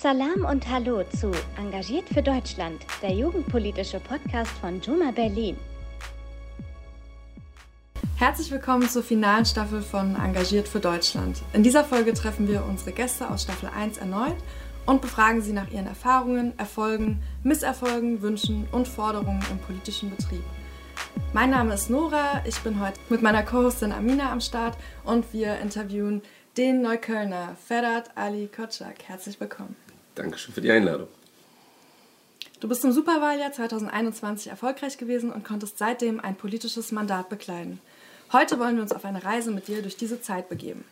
Salam und Hallo zu Engagiert für Deutschland, der jugendpolitische Podcast von Juma Berlin. Herzlich willkommen zur finalen Staffel von Engagiert für Deutschland. In dieser Folge treffen wir unsere Gäste aus Staffel 1 erneut und befragen sie nach ihren Erfahrungen, Erfolgen, Misserfolgen, Wünschen und Forderungen im politischen Betrieb. Mein Name ist Nora, ich bin heute mit meiner Co-Hostin Amina am Start und wir interviewen den Neuköllner Ferhat Ali Kotschak. Herzlich willkommen. Dankeschön für die Einladung. Du bist im Superwahljahr 2021 erfolgreich gewesen und konntest seitdem ein politisches Mandat bekleiden. Heute wollen wir uns auf eine Reise mit dir durch diese Zeit begeben.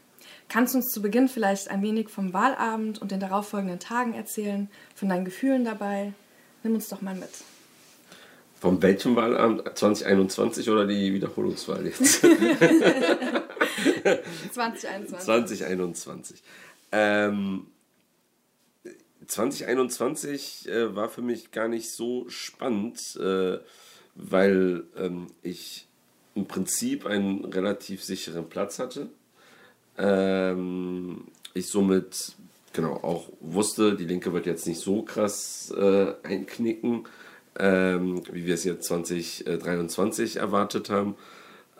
Kannst du uns zu Beginn vielleicht ein wenig vom Wahlabend und den darauffolgenden Tagen erzählen, von deinen Gefühlen dabei? Nimm uns doch mal mit. Vom welchem Wahlabend? 2021 oder die Wiederholungswahl jetzt? 2021. 2021. Ähm, 2021 äh, war für mich gar nicht so spannend, äh, weil ähm, ich im Prinzip einen relativ sicheren Platz hatte. Ähm, ich somit genau auch wusste, die Linke wird jetzt nicht so krass äh, einknicken, ähm, wie wir es jetzt 2023 erwartet haben.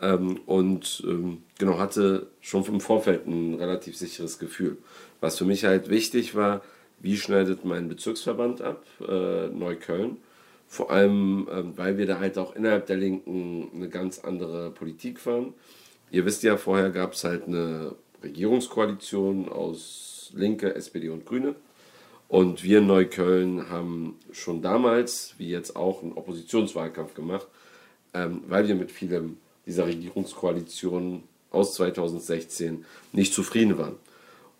Ähm, und ähm, genau hatte schon im Vorfeld ein relativ sicheres Gefühl. Was für mich halt wichtig war, wie schneidet mein Bezirksverband ab, äh, Neukölln. Vor allem, ähm, weil wir da halt auch innerhalb der Linken eine ganz andere Politik fahren. Ihr wisst ja, vorher gab es halt eine Regierungskoalition aus Linke, SPD und Grüne. Und wir in Neukölln haben schon damals, wie jetzt auch, einen Oppositionswahlkampf gemacht, ähm, weil wir mit vielem dieser Regierungskoalition aus 2016 nicht zufrieden waren.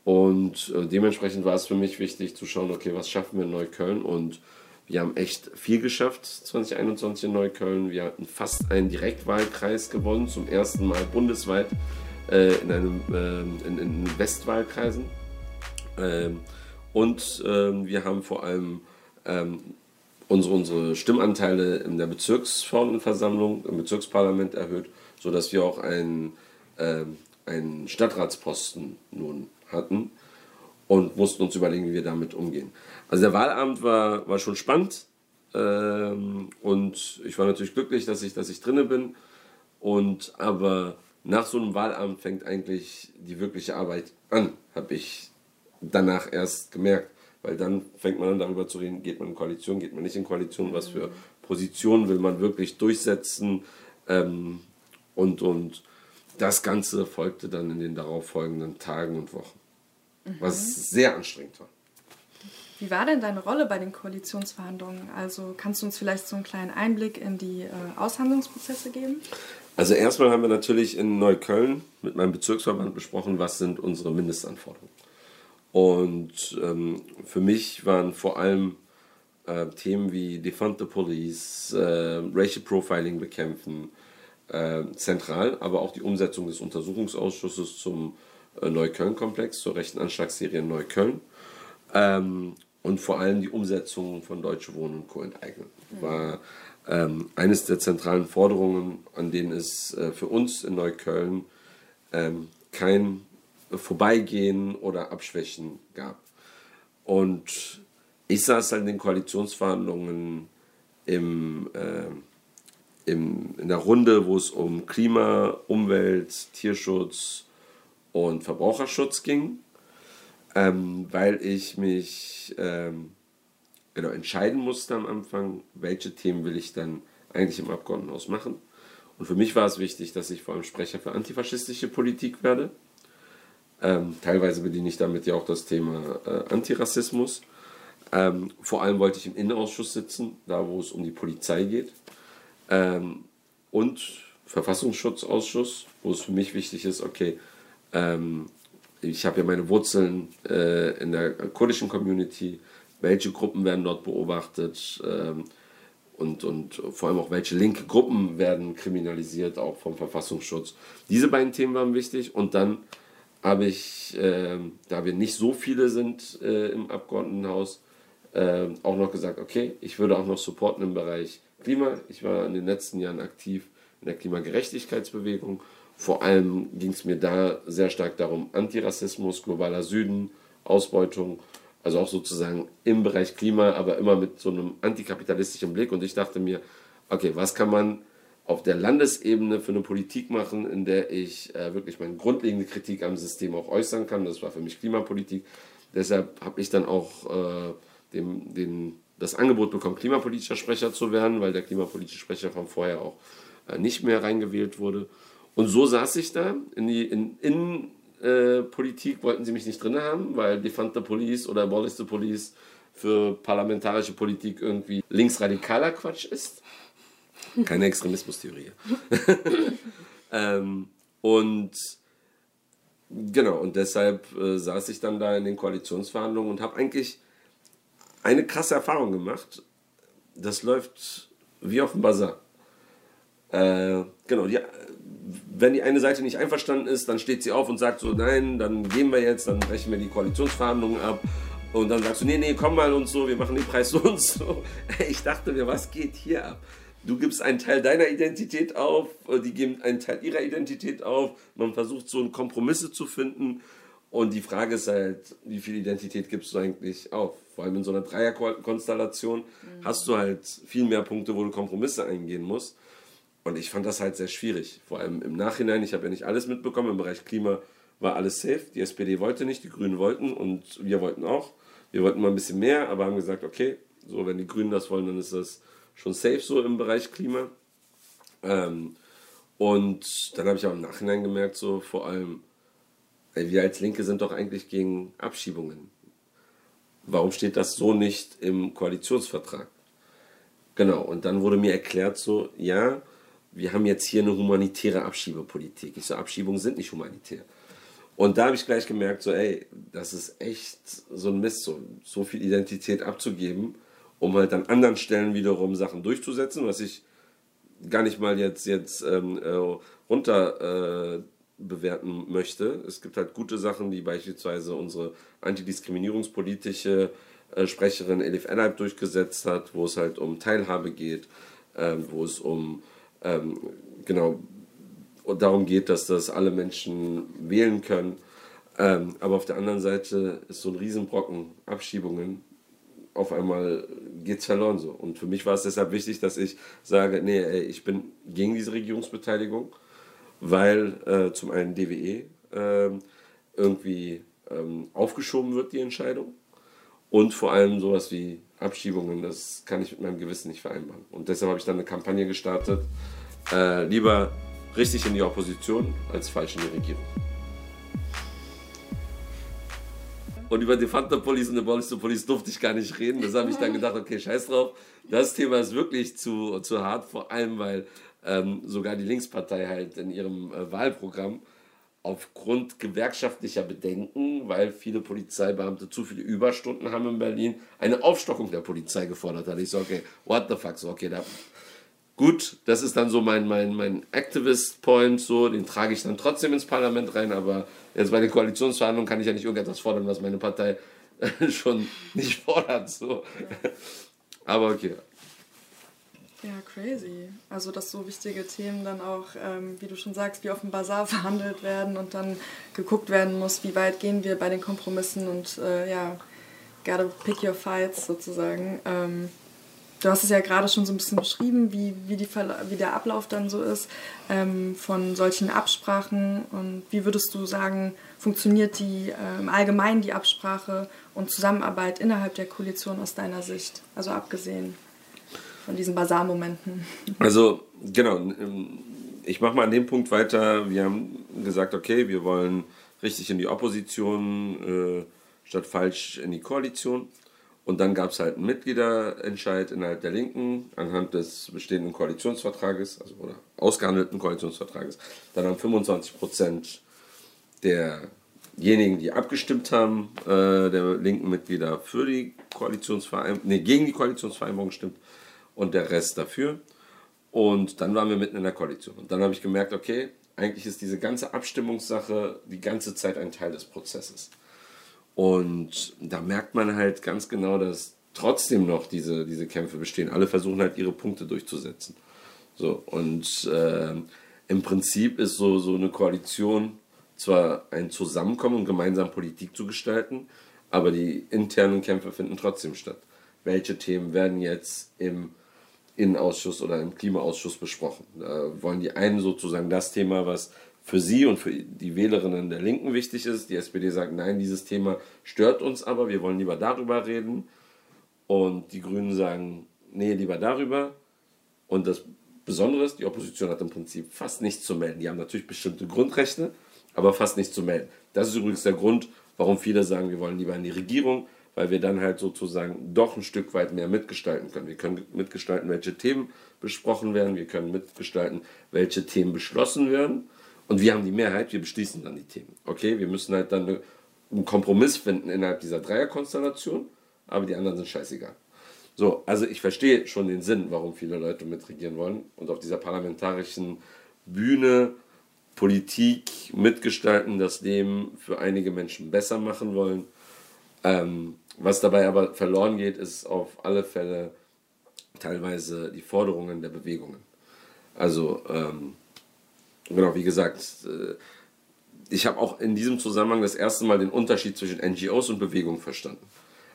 Und äh, dementsprechend war es für mich wichtig zu schauen, okay, was schaffen wir in Neukölln? Und wir haben echt viel geschafft 2021 in Neukölln. Wir hatten fast einen Direktwahlkreis gewonnen, zum ersten Mal bundesweit äh, in, einem, äh, in, in, Westwahlkreisen. Ähm, und ähm, wir haben vor allem ähm, unsere, unsere Stimmanteile in der Bezirksverordnetenversammlung, im Bezirksparlament erhöht sodass wir auch einen, äh, einen Stadtratsposten nun hatten und mussten uns überlegen, wie wir damit umgehen. Also der Wahlabend war, war schon spannend ähm, und ich war natürlich glücklich, dass ich, dass ich drinne bin. Und aber nach so einem Wahlabend fängt eigentlich die wirkliche Arbeit an, habe ich danach erst gemerkt. Weil dann fängt man an darüber zu reden, geht man in Koalition, geht man nicht in Koalition, was für Positionen will man wirklich durchsetzen, ähm, und, und das Ganze folgte dann in den darauffolgenden Tagen und Wochen, mhm. was sehr anstrengend war. Wie war denn deine Rolle bei den Koalitionsverhandlungen? Also kannst du uns vielleicht so einen kleinen Einblick in die äh, Aushandlungsprozesse geben? Also erstmal haben wir natürlich in Neukölln mit meinem Bezirksverband besprochen, was sind unsere Mindestanforderungen. Und ähm, für mich waren vor allem äh, Themen wie Defund the Police, äh, Racial Profiling bekämpfen, äh, zentral, aber auch die Umsetzung des Untersuchungsausschusses zum äh, Neukölln-Komplex, zur rechten Anschlagsserie Neukölln. Ähm, und vor allem die Umsetzung von Deutsche Wohnen und Co. enteignen. War ähm, eines der zentralen Forderungen, an denen es äh, für uns in Neukölln ähm, kein Vorbeigehen oder Abschwächen gab. Und ich saß halt in den Koalitionsverhandlungen im, äh, im, in der Runde, wo es um Klima, Umwelt, Tierschutz und Verbraucherschutz ging, ähm, weil ich mich ähm, genau entscheiden musste am Anfang, welche Themen will ich dann eigentlich im Abgeordnetenhaus machen. Und für mich war es wichtig, dass ich vor allem Sprecher für antifaschistische Politik werde. Ähm, teilweise bediene ich damit ja auch das Thema äh, Antirassismus. Ähm, vor allem wollte ich im Innenausschuss sitzen, da wo es um die Polizei geht ähm, und Verfassungsschutzausschuss, wo es für mich wichtig ist, okay, ähm, ich habe ja meine Wurzeln äh, in der kurdischen Community, welche Gruppen werden dort beobachtet ähm, und, und vor allem auch welche linke Gruppen werden kriminalisiert, auch vom Verfassungsschutz. Diese beiden Themen waren wichtig und dann habe ich, äh, da wir nicht so viele sind äh, im Abgeordnetenhaus, äh, auch noch gesagt, okay, ich würde auch noch supporten im Bereich Klima. Ich war in den letzten Jahren aktiv in der Klimagerechtigkeitsbewegung. Vor allem ging es mir da sehr stark darum, Antirassismus, globaler Süden, Ausbeutung Also auch sozusagen im Bereich Klima, aber immer mit so einem antikapitalistischen Blick. Und ich dachte mir, okay, was kann man auf der Landesebene für eine Politik machen, in der ich äh, wirklich meine grundlegende Kritik am System auch äußern kann. Das war für mich Klimapolitik. Deshalb habe ich dann auch äh, dem, den, das Angebot bekommen, klimapolitischer Sprecher zu werden, weil der klimapolitische Sprecher von vorher auch äh, nicht mehr reingewählt wurde. Und so saß ich da. In die in, in äh, wollten sie mich nicht drin haben, weil Defund the Police oder Abolish the Police für parlamentarische Politik irgendwie linksradikaler Quatsch ist. Keine Extremismustheorie. ähm, und genau, und deshalb äh, saß ich dann da in den Koalitionsverhandlungen und habe eigentlich eine krasse Erfahrung gemacht. Das läuft wie auf dem Bazar. Äh, genau, die, wenn die eine Seite nicht einverstanden ist, dann steht sie auf und sagt so, nein, dann gehen wir jetzt, dann brechen wir die Koalitionsverhandlungen ab. Und dann sagst du, nee, nee, komm mal und so, wir machen den Preis so und so. Ich dachte mir, was geht hier ab? Du gibst einen Teil deiner Identität auf, die geben einen Teil ihrer Identität auf. Man versucht so Kompromisse zu finden. Und die Frage ist halt, wie viel Identität gibst du eigentlich auf? Vor allem in so einer Dreierkonstellation mhm. hast du halt viel mehr Punkte, wo du Kompromisse eingehen musst. Und ich fand das halt sehr schwierig. Vor allem im Nachhinein, ich habe ja nicht alles mitbekommen. Im Bereich Klima war alles safe. Die SPD wollte nicht, die Grünen wollten und wir wollten auch. Wir wollten mal ein bisschen mehr, aber haben gesagt, okay, so wenn die Grünen das wollen, dann ist das schon safe so im Bereich Klima. Ähm, und dann habe ich auch im Nachhinein gemerkt, so vor allem, ey, wir als Linke sind doch eigentlich gegen Abschiebungen. Warum steht das so nicht im Koalitionsvertrag? Genau, und dann wurde mir erklärt, so, ja, wir haben jetzt hier eine humanitäre Abschiebepolitik. Ich so, Abschiebungen sind nicht humanitär. Und da habe ich gleich gemerkt, so, ey, das ist echt so ein Mist, so, so viel Identität abzugeben um halt an anderen Stellen wiederum Sachen durchzusetzen, was ich gar nicht mal jetzt, jetzt ähm, äh, runter äh, bewerten möchte. Es gibt halt gute Sachen, die beispielsweise unsere antidiskriminierungspolitische äh, Sprecherin Elif Elleib durchgesetzt hat, wo es halt um Teilhabe geht, ähm, wo es um ähm, genau darum geht, dass das alle Menschen wählen können. Ähm, aber auf der anderen Seite ist so ein Riesenbrocken Abschiebungen auf einmal geht es verloren so. Und für mich war es deshalb wichtig, dass ich sage, nee, ey, ich bin gegen diese Regierungsbeteiligung, weil äh, zum einen DWE äh, irgendwie ähm, aufgeschoben wird, die Entscheidung. Und vor allem sowas wie Abschiebungen, das kann ich mit meinem Gewissen nicht vereinbaren. Und deshalb habe ich dann eine Kampagne gestartet, äh, lieber richtig in die Opposition als falsch in die Regierung. Und über die Fanta Police und die Police Police durfte ich gar nicht reden. Das habe ich dann gedacht, okay, scheiß drauf. Das Thema ist wirklich zu, zu hart, vor allem weil ähm, sogar die Linkspartei halt in ihrem äh, Wahlprogramm aufgrund gewerkschaftlicher Bedenken, weil viele Polizeibeamte zu viele Überstunden haben in Berlin, eine Aufstockung der Polizei gefordert hat. Ich so, okay, what the fuck, so, okay, da Gut, das ist dann so mein, mein, mein Activist-Point, so, den trage ich dann trotzdem ins Parlament rein, aber jetzt bei den Koalitionsverhandlungen kann ich ja nicht irgendetwas fordern, was meine Partei schon nicht fordert. So. Aber okay. Ja, crazy. Also, dass so wichtige Themen dann auch, ähm, wie du schon sagst, wie auf dem Bazar verhandelt werden und dann geguckt werden muss, wie weit gehen wir bei den Kompromissen und äh, ja, gotta pick your fights sozusagen. Ähm, Du hast es ja gerade schon so ein bisschen beschrieben, wie, wie, die, wie der Ablauf dann so ist ähm, von solchen Absprachen und wie würdest du sagen, funktioniert die äh, im Allgemeinen die Absprache und Zusammenarbeit innerhalb der Koalition aus deiner Sicht? Also abgesehen von diesen Basarmomenten. Also genau, ähm, ich mache mal an dem Punkt weiter. Wir haben gesagt, okay, wir wollen richtig in die Opposition äh, statt falsch in die Koalition. Und dann gab es halt einen Mitgliederentscheid innerhalb der Linken anhand des bestehenden Koalitionsvertrages, also oder ausgehandelten Koalitionsvertrages. Dann haben 25 Prozent derjenigen, die abgestimmt haben, äh, der linken Mitglieder für die Koalitionsvereinbarung, nee, gegen die Koalitionsvereinbarung gestimmt und der Rest dafür. Und dann waren wir mitten in der Koalition. Und dann habe ich gemerkt, okay, eigentlich ist diese ganze Abstimmungssache die ganze Zeit ein Teil des Prozesses. Und da merkt man halt ganz genau, dass trotzdem noch diese, diese Kämpfe bestehen. Alle versuchen halt ihre Punkte durchzusetzen. So, und äh, im Prinzip ist so, so eine Koalition zwar ein Zusammenkommen und gemeinsam Politik zu gestalten, Aber die internen Kämpfe finden trotzdem statt. Welche Themen werden jetzt im Innenausschuss oder im Klimaausschuss besprochen? Da wollen die einen sozusagen das Thema, was für sie und für die Wählerinnen der Linken wichtig ist. Die SPD sagt, nein, dieses Thema stört uns aber, wir wollen lieber darüber reden. Und die Grünen sagen, nee, lieber darüber. Und das Besondere ist, die Opposition hat im Prinzip fast nichts zu melden. Die haben natürlich bestimmte Grundrechte, aber fast nichts zu melden. Das ist übrigens der Grund, warum viele sagen, wir wollen lieber in die Regierung, weil wir dann halt sozusagen doch ein Stück weit mehr mitgestalten können. Wir können mitgestalten, welche Themen besprochen werden, wir können mitgestalten, welche Themen beschlossen werden. Und wir haben die Mehrheit, wir beschließen dann die Themen. Okay, wir müssen halt dann einen Kompromiss finden innerhalb dieser Dreierkonstellation, aber die anderen sind scheißegal. So, also ich verstehe schon den Sinn, warum viele Leute mitregieren wollen und auf dieser parlamentarischen Bühne Politik mitgestalten, das Leben für einige Menschen besser machen wollen. Ähm, was dabei aber verloren geht, ist auf alle Fälle teilweise die Forderungen der Bewegungen. Also, ähm, genau, wie gesagt, äh, ich habe auch in diesem Zusammenhang das erste Mal den Unterschied zwischen NGOs und Bewegungen verstanden.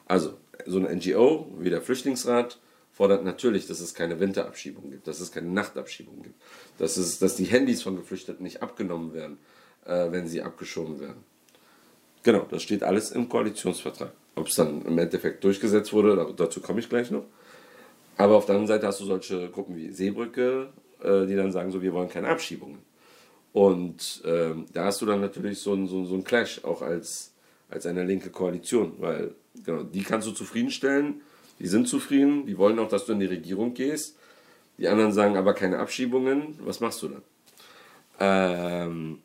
Also, so eine NGO wie der Flüchtlingsrat fordert natürlich, dass es keine Winterabschiebung gibt, dass es keine Nachtabschiebung gibt, dass, es, dass die Handys von Geflüchteten nicht abgenommen werden, äh, wenn sie abgeschoben werden. Genau, das steht alles im Koalitionsvertrag. Ob es dann im Endeffekt durchgesetzt wurde, dazu komme ich gleich noch. Aber auf der anderen Seite hast du solche Gruppen wie Seebrücke, äh, die dann sagen, so, wir wollen keine Abschiebungen. Und ähm, da hast du dann natürlich so einen so, so ein Clash, auch als, als eine linke Koalition, weil genau, die kannst du zufriedenstellen, die sind zufrieden, die wollen auch, dass du in die Regierung gehst. Die anderen sagen aber keine Abschiebungen. Was machst du dann? Ähm,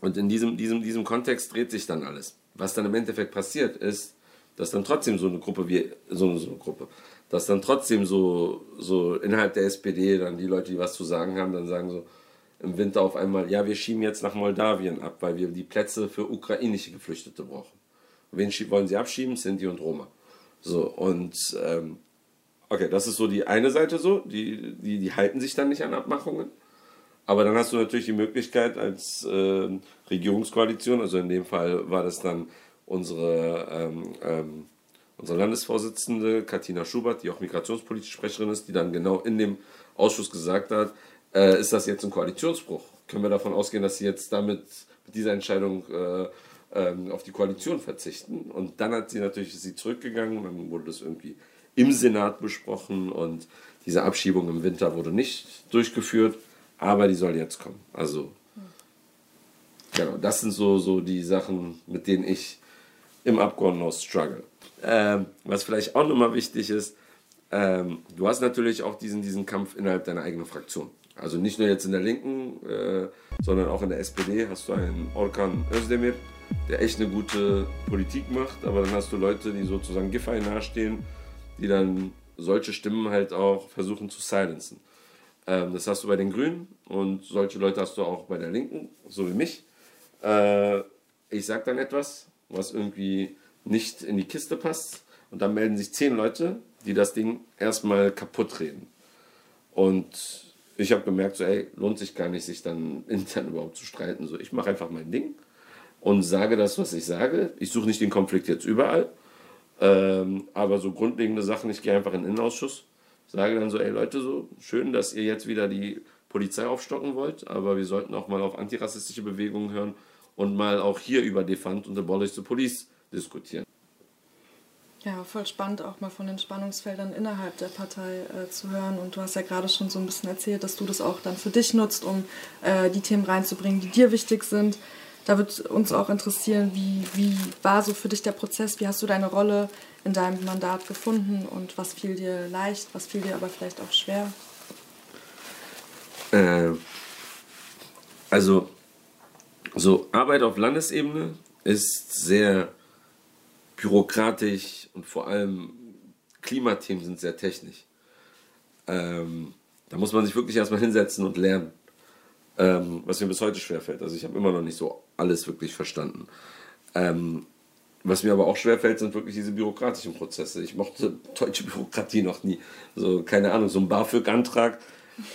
und in diesem, diesem, diesem Kontext dreht sich dann alles. Was dann im Endeffekt passiert, ist, dass dann trotzdem so eine Gruppe wie so eine, so eine Gruppe, dass dann trotzdem so, so innerhalb der SPD dann die Leute, die was zu sagen haben, dann sagen so im Winter auf einmal, ja, wir schieben jetzt nach Moldawien ab, weil wir die Plätze für ukrainische Geflüchtete brauchen. Wen wollen sie abschieben? Sinti und Roma. So, und ähm, okay, das ist so die eine Seite so, die, die, die halten sich dann nicht an Abmachungen. Aber dann hast du natürlich die Möglichkeit als äh, Regierungskoalition, also in dem Fall war das dann unsere, ähm, ähm, unsere Landesvorsitzende Katina Schubert, die auch migrationspolitische Sprecherin ist, die dann genau in dem Ausschuss gesagt hat, äh, ist das jetzt ein Koalitionsbruch? Können wir davon ausgehen, dass sie jetzt damit mit dieser Entscheidung äh, ähm, auf die Koalition verzichten. Und dann hat sie natürlich sie zurückgegangen, dann wurde das irgendwie im Senat besprochen und diese Abschiebung im Winter wurde nicht durchgeführt, aber die soll jetzt kommen. Also genau, das sind so, so die Sachen, mit denen ich im Abgeordnetenhaus struggle. Ähm, was vielleicht auch nochmal wichtig ist, ähm, du hast natürlich auch diesen, diesen Kampf innerhalb deiner eigenen Fraktion. Also nicht nur jetzt in der Linken, äh, sondern auch in der SPD hast du einen Orkan Özdemir, der echt eine gute Politik macht, aber dann hast du Leute, die sozusagen Giffey nahestehen, die dann solche Stimmen halt auch versuchen zu silenzen. Ähm, das hast du bei den Grünen und solche Leute hast du auch bei der Linken, so wie mich. Äh, ich sage dann etwas, was irgendwie nicht in die Kiste passt und dann melden sich zehn Leute, die das Ding erstmal kaputt reden. Und ich habe gemerkt, so, ey, lohnt sich gar nicht, sich dann intern überhaupt zu streiten. So, ich mache einfach mein Ding und sage das, was ich sage. Ich suche nicht den Konflikt jetzt überall, ähm, aber so grundlegende Sachen, ich gehe einfach in den Innenausschuss, sage dann so, ey Leute, so schön, dass ihr jetzt wieder die Polizei aufstocken wollt, aber wir sollten auch mal auf antirassistische Bewegungen hören und mal auch hier über Defund und Abolish the Police diskutieren. Ja, voll spannend auch mal von den Spannungsfeldern innerhalb der Partei äh, zu hören. Und du hast ja gerade schon so ein bisschen erzählt, dass du das auch dann für dich nutzt, um äh, die Themen reinzubringen, die dir wichtig sind. Da wird uns auch interessieren, wie, wie war so für dich der Prozess? Wie hast du deine Rolle in deinem Mandat gefunden und was fiel dir leicht, was fiel dir aber vielleicht auch schwer? Äh, also, so Arbeit auf Landesebene ist sehr bürokratisch und vor allem Klimathemen sind sehr technisch. Ähm, da muss man sich wirklich erstmal hinsetzen und lernen ähm, was mir bis heute schwerfällt. Also ich habe immer noch nicht so alles wirklich verstanden. Ähm, was mir aber auch schwerfällt, sind wirklich diese bürokratischen Prozesse. Ich mochte deutsche Bürokratie noch nie. So, keine Ahnung, so ein BAföG-Antrag.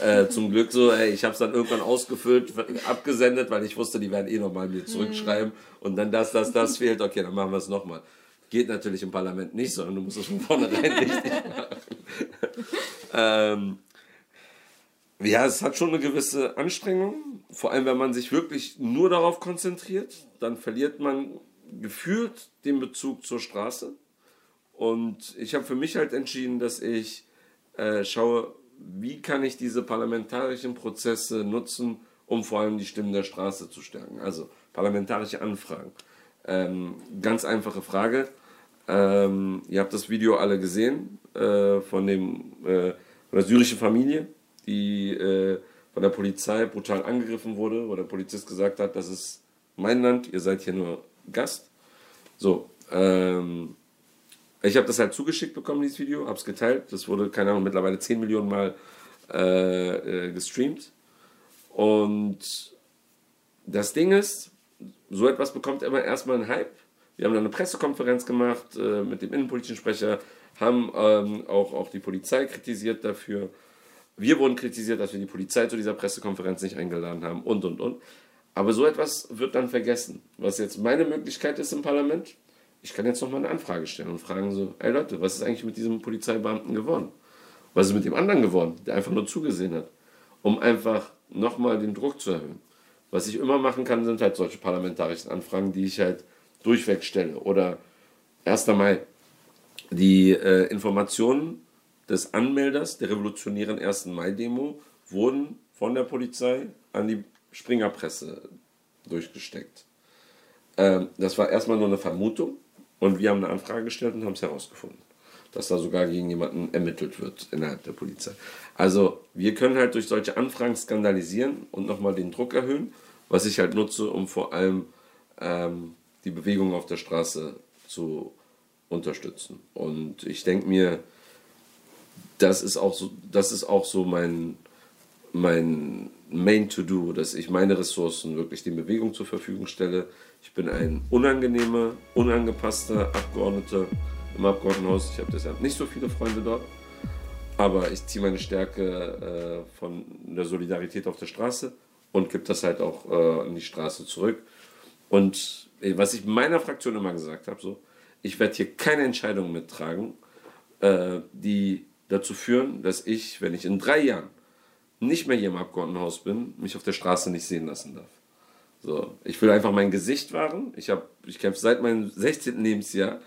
Äh, zum Glück so, ey, ich habe es dann irgendwann ausgefüllt, abgesendet, weil ich wusste, die werden eh nochmal mir zurückschreiben und dann das, das, das fehlt, okay, dann machen wir es nochmal. Geht natürlich im Parlament nicht, sondern du musst es von vornherein richtig machen. ähm, ja, es hat schon eine gewisse Anstrengung. Vor allem, wenn man sich wirklich nur darauf konzentriert, dann verliert man gefühlt den Bezug zur Straße. Und ich habe für mich halt entschieden, dass ich äh, schaue, wie kann ich diese parlamentarischen Prozesse nutzen, um vor allem die Stimmen der Straße zu stärken. Also parlamentarische Anfragen. Ähm, ganz einfache Frage. Ähm, ihr habt das Video alle gesehen äh, von, dem, äh, von der syrischen Familie, die äh, von der Polizei brutal angegriffen wurde, wo der Polizist gesagt hat, das ist mein Land, ihr seid hier nur Gast. So, ähm, ich habe das halt zugeschickt bekommen, dieses Video, habe es geteilt. Das wurde, keine Ahnung, mittlerweile 10 Millionen Mal äh, äh, gestreamt. Und das Ding ist, so etwas bekommt immer erstmal einen Hype. Wir haben dann eine Pressekonferenz gemacht äh, mit dem innenpolitischen Sprecher, haben ähm, auch, auch die Polizei kritisiert dafür. Wir wurden kritisiert, dass wir die Polizei zu dieser Pressekonferenz nicht eingeladen haben und und und. Aber so etwas wird dann vergessen. Was jetzt meine Möglichkeit ist im Parlament, ich kann jetzt nochmal eine Anfrage stellen und fragen so, ey Leute, was ist eigentlich mit diesem Polizeibeamten geworden? Was ist mit dem anderen geworden, der einfach nur zugesehen hat? Um einfach nochmal den Druck zu erhöhen. Was ich immer machen kann, sind halt solche parlamentarischen Anfragen, die ich halt durchweg stelle. Oder 1. Mai, die äh, Informationen des Anmelders der revolutionären 1. Mai-Demo wurden von der Polizei an die Springerpresse durchgesteckt. Ähm, das war erstmal nur eine Vermutung und wir haben eine Anfrage gestellt und haben es herausgefunden, dass da sogar gegen jemanden ermittelt wird innerhalb der Polizei. Also wir können halt durch solche Anfragen skandalisieren und nochmal den Druck erhöhen, was ich halt nutze, um vor allem ähm, die Bewegung auf der Straße zu unterstützen. Und ich denke mir, das ist auch so, das ist auch so mein, mein Main To-Do, dass ich meine Ressourcen wirklich den Bewegungen zur Verfügung stelle. Ich bin ein unangenehmer, unangepasster Abgeordneter im Abgeordnetenhaus. Ich habe deshalb nicht so viele Freunde dort. Aber ich ziehe meine Stärke äh, von der Solidarität auf der Straße und gebe das halt auch äh, an die Straße zurück. Und äh, was ich meiner Fraktion immer gesagt habe, so, ich werde hier keine Entscheidungen mittragen, äh, die dazu führen, dass ich, wenn ich in drei Jahren nicht mehr hier im Abgeordnetenhaus bin, mich auf der Straße nicht sehen lassen darf. So, ich will einfach mein Gesicht wahren. Ich, ich kämpfe seit meinem 16. Lebensjahr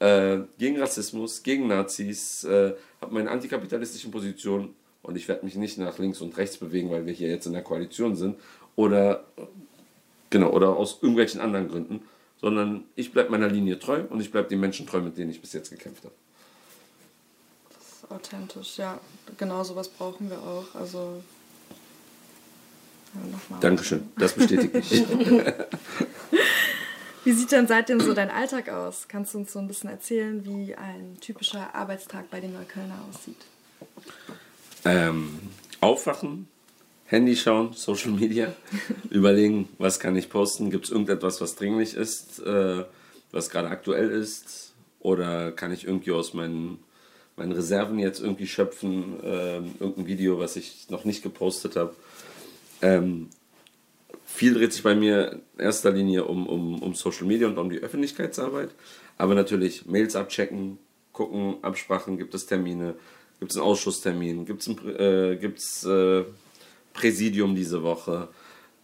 äh, gegen Rassismus, gegen Nazis, äh, habe meine antikapitalistischen Positionen und ich werde mich nicht nach links und rechts bewegen, weil wir hier jetzt in der Koalition sind oder genau oder aus irgendwelchen anderen Gründen, sondern ich bleibe meiner Linie treu und ich bleibe den Menschen treu, mit denen ich bis jetzt gekämpft habe authentisch, ja. Genau sowas brauchen wir auch. Also. Ja, Dankeschön, das bestätigt mich. wie sieht denn seitdem so dein Alltag aus? Kannst du uns so ein bisschen erzählen, wie ein typischer Arbeitstag bei den Neuköllner aussieht? Ähm, aufwachen, Handy schauen, Social Media, überlegen, was kann ich posten, gibt es irgendetwas, was dringlich ist, äh, was gerade aktuell ist, oder kann ich irgendwie aus meinen meine Reserven jetzt irgendwie schöpfen, ähm, irgendein Video, was ich noch nicht gepostet habe. Ähm, viel dreht sich bei mir in erster Linie um, um, um Social Media und um die Öffentlichkeitsarbeit, aber natürlich Mails abchecken, gucken, Absprachen, gibt es Termine, gibt es einen Ausschusstermin, gibt es ein äh, äh, Präsidium diese Woche,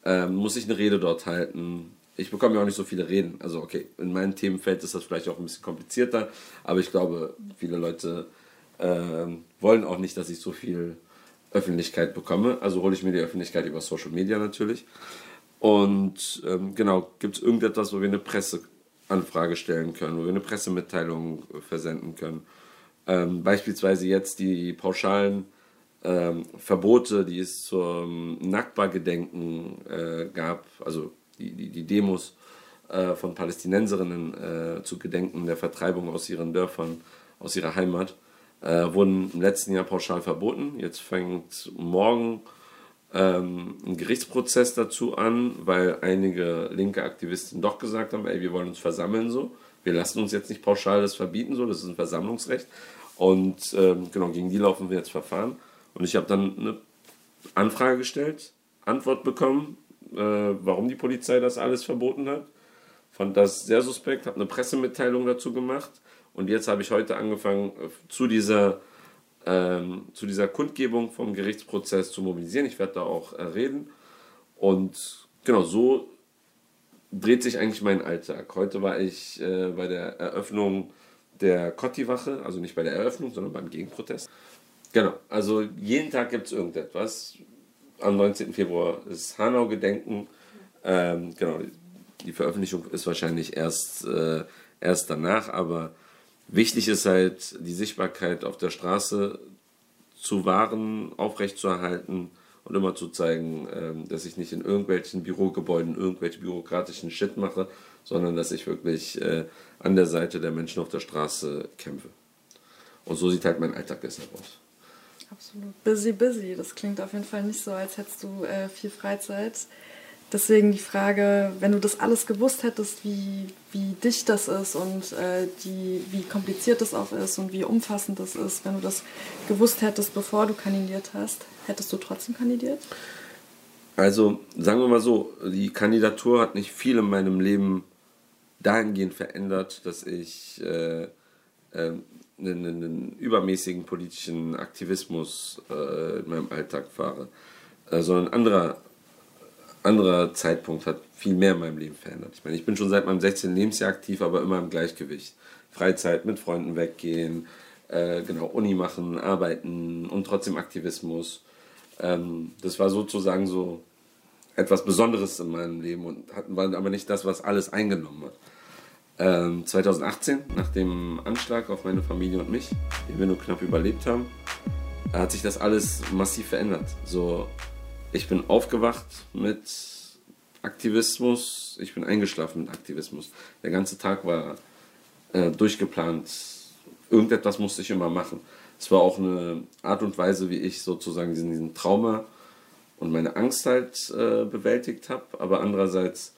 ähm, muss ich eine Rede dort halten, ich bekomme ja auch nicht so viele Reden. Also okay, in meinem Themenfeld ist das vielleicht auch ein bisschen komplizierter, aber ich glaube, viele Leute ähm, wollen auch nicht, dass ich so viel Öffentlichkeit bekomme. Also hole ich mir die Öffentlichkeit über Social Media natürlich. Und ähm, genau, gibt es irgendetwas, wo wir eine Presseanfrage stellen können, wo wir eine Pressemitteilung versenden können. Ähm, beispielsweise jetzt die pauschalen ähm, Verbote, die es zum Nakba-Gedenken äh, gab, also die, die, die Demos äh, von Palästinenserinnen äh, zu Gedenken der Vertreibung aus ihren Dörfern, aus ihrer Heimat äh, wurden im letzten Jahr pauschal verboten. Jetzt fängt morgen ähm, ein Gerichtsprozess dazu an, weil einige linke Aktivisten doch gesagt haben, ey, wir wollen uns versammeln so. Wir lassen uns jetzt nicht pauschal das verbieten, so, das ist ein Versammlungsrecht. Und ähm, genau, gegen die laufen wir jetzt Verfahren. Und ich habe dann eine Anfrage gestellt, Antwort bekommen, äh, warum die Polizei das alles verboten hat. fand das sehr suspekt, habe eine Pressemitteilung dazu gemacht und jetzt habe ich heute angefangen, äh, zu dieser, ähm, zu dieser Kundgebung vom Gerichtsprozess zu mobilisieren. Ich werde da auch äh, reden und genau so dreht sich eigentlich mein Alltag. Heute war ich äh, bei der Eröffnung der Kotti-Wache, also nicht bei der Eröffnung, sondern beim Gegenprotest. Genau, also jeden Tag gibt es irgendetwas. Am 19. Februar ist Hanau-Gedenken. Ähm, genau, die Veröffentlichung ist wahrscheinlich erst, äh, erst danach, aber wichtig ist halt, die Sichtbarkeit auf der Straße zu wahren, aufrechtzuerhalten und immer zu zeigen, ähm, dass ich nicht in irgendwelchen Bürogebäuden irgendwelche bürokratischen Shit mache, sondern dass ich wirklich äh, an der Seite der Menschen auf der Straße kämpfe. Und so sieht halt mein Alltag deshalb aus. Absolut. Busy, busy. Das klingt auf jeden Fall nicht so, als hättest du äh, viel Freizeit. Deswegen die Frage, wenn du das alles gewusst hättest, wie, wie dicht das ist und äh, die, wie kompliziert das auch ist und wie umfassend das ist, wenn du das gewusst hättest, bevor du kandidiert hast, hättest du trotzdem kandidiert? Also sagen wir mal so, die Kandidatur hat nicht viel in meinem Leben dahingehend verändert, dass ich äh, äh, einen, einen, übermäßigen politischen Aktivismus äh, in meinem Alltag fahre, äh, sondern ein anderer, anderer Zeitpunkt hat viel mehr in meinem Leben verändert. Ich meine, ich bin schon seit meinem 16. Lebensjahr aktiv, aber immer im Gleichgewicht. Freizeit mit Freunden weggehen, äh, genau, Uni machen, arbeiten und trotzdem Aktivismus. Ähm, das war sozusagen so etwas Besonderes in meinem Leben und hatten war aber nicht das, was alles eingenommen hat. Ähm, 2018, nach dem Anschlag auf meine Familie und mich, den wir nur knapp überlebt haben, hat sich das alles massiv verändert. So, ich bin aufgewacht mit Aktivismus, ich bin eingeschlafen mit Aktivismus. Der ganze Tag war äh, durchgeplant. Irgendetwas musste ich immer machen. Es war auch eine Art und Weise, wie ich sozusagen diesen, diesen Trauma und meine Angst halt äh, bewältigt habe. Aber andererseits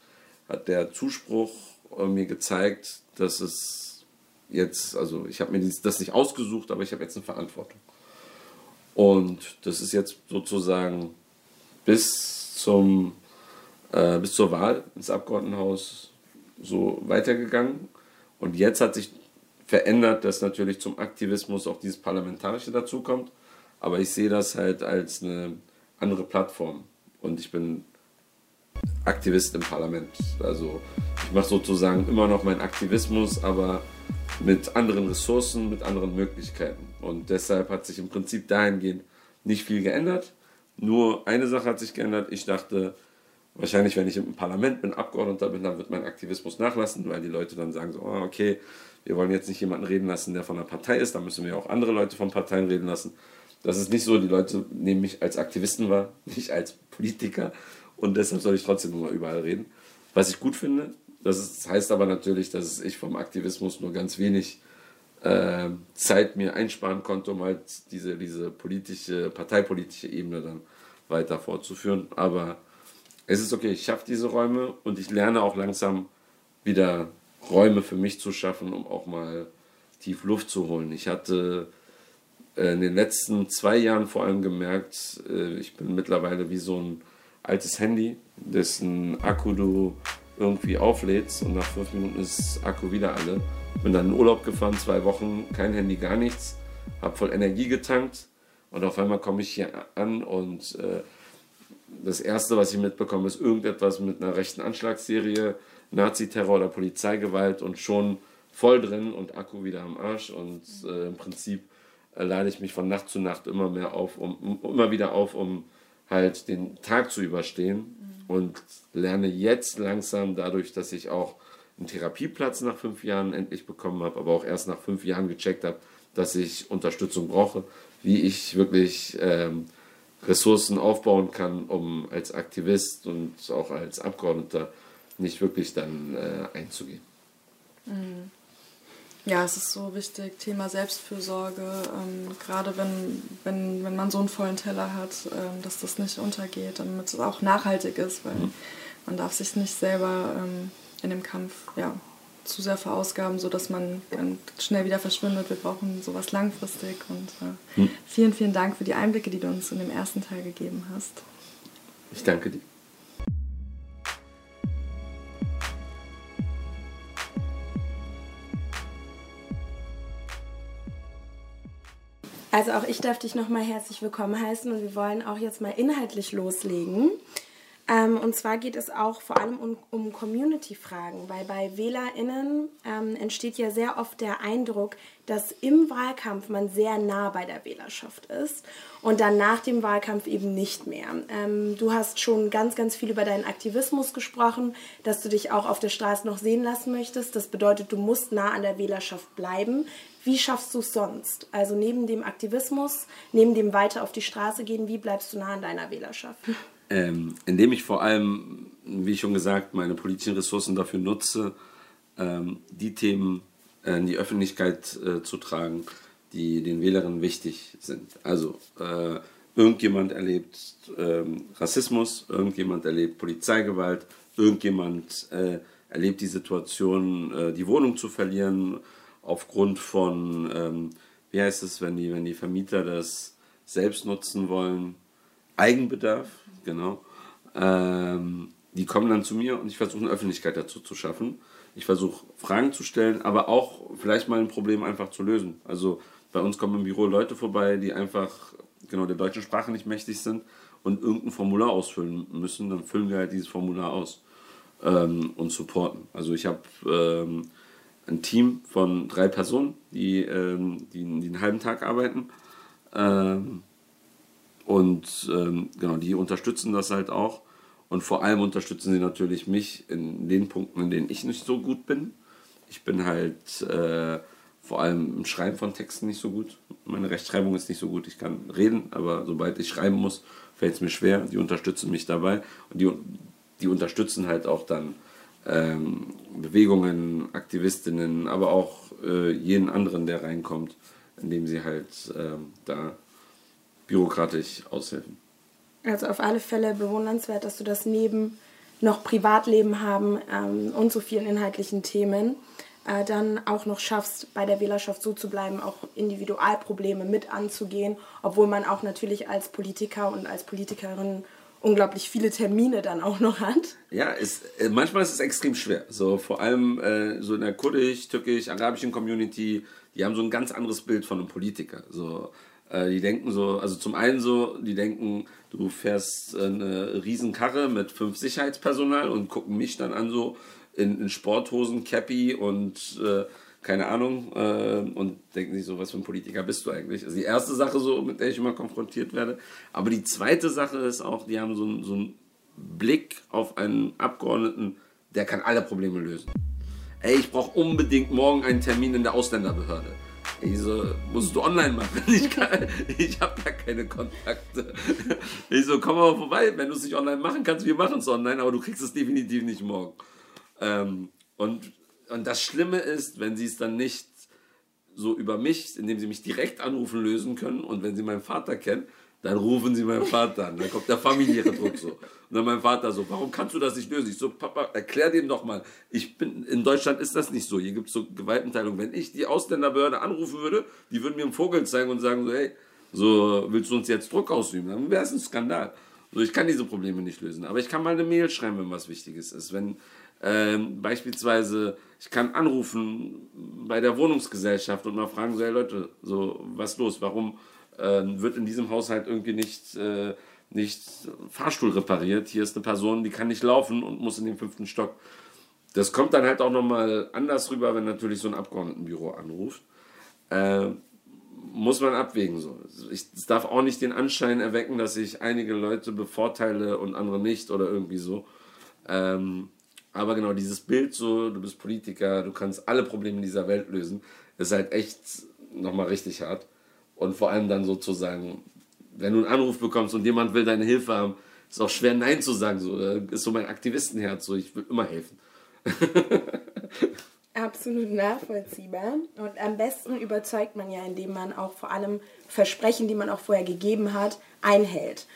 hat der Zuspruch äh, mir gezeigt, dass es jetzt, also ich habe mir das nicht ausgesucht, aber ich habe jetzt eine Verantwortung. Und das ist jetzt sozusagen bis, zum, äh, bis zur Wahl ins Abgeordnetenhaus so weitergegangen. Und jetzt hat sich verändert, dass natürlich zum Aktivismus auch dieses Parlamentarische dazukommt. Aber ich sehe das halt als eine andere Plattform. Und ich bin Aktivist im Parlament. Also ich mache sozusagen immer noch meinen Aktivismus, aber mit anderen Ressourcen, mit anderen Möglichkeiten. Und deshalb hat sich im Prinzip dahingehend nicht viel geändert. Nur eine Sache hat sich geändert. Ich dachte, wahrscheinlich, wenn ich im Parlament bin, Abgeordneter bin, dann wird mein Aktivismus nachlassen, weil die Leute dann sagen so, oh, okay, wir wollen jetzt nicht jemanden reden lassen, der von der Partei ist, dann müssen wir auch andere Leute von Parteien reden lassen. Das ist nicht so, die Leute nehmen mich als Aktivisten wahr, nicht als Politiker und deshalb soll ich trotzdem immer überall reden. Was ich gut finde, das, ist, heißt aber natürlich, dass ich vom Aktivismus nur ganz wenig äh, Zeit mir einsparen konnte, um halt diese, diese politische, parteipolitische Ebene dann weiter fortzuführen. Aber es ist okay, ich schaffe diese Räume und ich lerne auch langsam wieder Räume für mich zu schaffen, um auch mal tief Luft zu holen. Ich hatte äh, in den letzten zwei Jahren vor allem gemerkt, äh, ich bin mittlerweile wie so ein altes Handy, dessen Akku du irgendwie auflädst und nach fünf Minuten ist Akku wieder alle. Bin dann in Urlaub gefahren, zwei Wochen, kein Handy, gar nichts, habe voll Energie getankt und auf einmal komme ich hier an und äh, das erste, was ich mitbekomme, ist irgendetwas mit einer rechten Anschlagsserie, Nazi-Terror oder Polizeigewalt und schon voll drin und Akku wieder am Arsch und äh, im Prinzip äh, lade ich mich von Nacht zu Nacht immer mehr auf, um, um immer wieder auf, um halt den Tag zu überstehen. Und lerne jetzt langsam dadurch, dass ich auch einen Therapieplatz nach fünf Jahren endlich bekommen habe, aber auch erst nach fünf Jahren gecheckt habe, dass ich Unterstützung brauche, wie ich wirklich ähm, Ressourcen aufbauen kann, um als Aktivist und auch als Abgeordneter nicht wirklich dann äh, einzugehen. Mhm. Ja, es ist so wichtig, Thema Selbstfürsorge, ähm, gerade wenn, wenn, wenn man so einen vollen Teller hat, ähm, dass das nicht untergeht, damit es auch nachhaltig ist, weil mhm. man darf sich nicht selber ähm, in dem Kampf ja, zu sehr verausgaben, sodass man dann schnell wieder verschwindet. Wir brauchen sowas langfristig und äh, mhm. vielen, vielen Dank für die Einblicke, die du uns in dem ersten Teil gegeben hast. Ich danke dir. Also auch ich darf dich nochmal herzlich willkommen heißen und wir wollen auch jetzt mal inhaltlich loslegen. Ähm, und zwar geht es auch vor allem um, um Community-Fragen, weil bei WählerInnen ähm, entsteht ja sehr oft der Eindruck, dass im Wahlkampf man sehr nah bei der Wählerschaft ist und dann nach dem Wahlkampf eben nicht mehr. Ähm, du hast schon ganz, ganz viel über deinen Aktivismus gesprochen, dass du dich auch auf der Straße noch sehen lassen möchtest. Das bedeutet, du musst nah an der Wählerschaft bleiben. Wie schaffst du es sonst? Also neben dem Aktivismus, neben dem weiter auf die Straße gehen, wie bleibst du nah an deiner Wählerschaft? Ähm, indem ich vor allem, wie schon gesagt, meine politischen Ressourcen dafür nutze, ähm, die Themen äh, in die Öffentlichkeit äh, zu tragen, die den Wählerinnen wichtig sind. Also äh, irgendjemand erlebt ähm, Rassismus, irgendjemand erlebt Polizeigewalt, irgendjemand äh, erlebt die Situation, äh, die Wohnung zu verlieren aufgrund von, ähm, wie heißt es, wenn die, wenn die Vermieter das selbst nutzen wollen, Eigenbedarf, genau. Ähm, die kommen dann zu mir und ich versuche eine Öffentlichkeit dazu zu schaffen. Ich versuche Fragen zu stellen, aber auch vielleicht mal ein Problem einfach zu lösen. Also bei uns kommen im Büro Leute vorbei, die einfach genau der deutschen Sprache nicht mächtig sind und irgendein Formular ausfüllen müssen. Dann füllen wir halt dieses Formular aus ähm, und supporten. Also ich habe ähm, ein Team von drei Personen, die, ähm, die, die einen halben Tag arbeiten. Ähm, und ähm, genau, die unterstützen das halt auch. Und vor allem unterstützen sie natürlich mich in den Punkten, in denen ich nicht so gut bin. Ich bin halt äh, vor allem im Schreiben von Texten nicht so gut. Meine Rechtschreibung ist nicht so gut. Ich kann reden, aber sobald ich schreiben muss, fällt es mir schwer. Die unterstützen mich dabei. Und die, die unterstützen halt auch dann ähm, Bewegungen, Aktivistinnen, aber auch äh, jeden anderen, der reinkommt, indem sie halt ähm, da bürokratisch aushelfen. Also auf alle Fälle bewundernswert, dass du das neben noch Privatleben haben ähm, und so vielen inhaltlichen Themen äh, dann auch noch schaffst, bei der Wählerschaft so zu bleiben, auch Individualprobleme mit anzugehen, obwohl man auch natürlich als Politiker und als Politikerin unglaublich viele Termine dann auch noch hat. Ja, ist, äh, manchmal ist es extrem schwer. So vor allem äh, so in der kurdisch, türkisch, arabischen Community, die haben so ein ganz anderes Bild von einem Politiker. So äh, die denken so, also zum einen so, die denken, du fährst eine Riesenkarre mit fünf Sicherheitspersonal und gucken mich dann an so in, in Sporthosen, Cappy und äh, keine Ahnung äh, und denken sich so, was für ein Politiker bist du eigentlich? Also die erste Sache so, mit der ich immer konfrontiert werde. Aber die zweite Sache ist auch, die haben so, so einen Blick auf einen Abgeordneten, der kann alle Probleme lösen. Ey, ich brauche unbedingt morgen einen Termin in der Ausländerbehörde ich so, musst du online machen. Ich, ich habe da keine Kontakte. Ich so, komm mal vorbei, wenn du es nicht online machen kannst, wir machen es online, aber du kriegst es definitiv nicht morgen. Ähm, und, und das Schlimme ist, wenn sie es dann nicht so über mich, indem sie mich direkt anrufen, lösen können und wenn sie meinen Vater kennen, dann rufen sie meinen Vater an. Dann kommt der familiäre Druck so. Und dann mein Vater so, warum kannst du das nicht lösen? Ich so, Papa, erklär dem doch mal. Ich bin, in Deutschland ist das nicht so. Hier gibt es so Gewaltenteilung. Wenn ich die Ausländerbehörde anrufen würde, die würden mir einen Vogel zeigen und sagen so, hey, so willst du uns jetzt Druck ausüben? Dann wäre es ein Skandal. So, ich kann diese Probleme nicht lösen. Aber ich kann mal eine Mail schreiben, wenn was Wichtiges ist. Wenn ähm, beispielsweise, ich kann anrufen bei der Wohnungsgesellschaft und mal fragen, so, hey Leute, so, was los? Warum wird in diesem Haushalt irgendwie nicht, äh, nicht Fahrstuhl repariert. Hier ist eine Person, die kann nicht laufen und muss in den fünften Stock. Das kommt dann halt auch nochmal anders rüber, wenn natürlich so ein Abgeordnetenbüro anruft. Äh, muss man abwägen. So. Es darf auch nicht den Anschein erwecken, dass ich einige Leute bevorteile und andere nicht oder irgendwie so. Ähm, aber genau dieses Bild so, du bist Politiker, du kannst alle Probleme dieser Welt lösen, ist halt echt nochmal richtig hart. Und vor allem dann sozusagen, wenn du einen Anruf bekommst und jemand will deine Hilfe haben, ist auch schwer Nein zu sagen. So, ist so mein Aktivistenherz, so ich will immer helfen. Absolut nachvollziehbar. Und am besten überzeugt man ja, indem man auch vor allem Versprechen, die man auch vorher gegeben hat, einhält.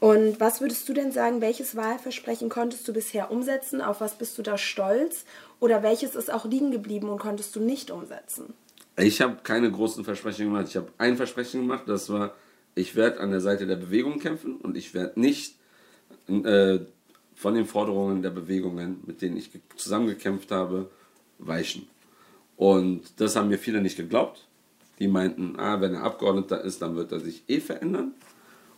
Und was würdest du denn sagen, welches Wahlversprechen konntest du bisher umsetzen? Auf was bist du da stolz? Oder welches ist auch liegen geblieben und konntest du nicht umsetzen? Ich habe keine großen Versprechen gemacht. Ich habe ein Versprechen gemacht, das war, ich werde an der Seite der Bewegung kämpfen und ich werde nicht äh, von den Forderungen der Bewegungen, mit denen ich zusammengekämpft habe, weichen. Und das haben mir viele nicht geglaubt. die meinten, ah, wenn er Abgeordneter ist, dann wird er sich eh verändern.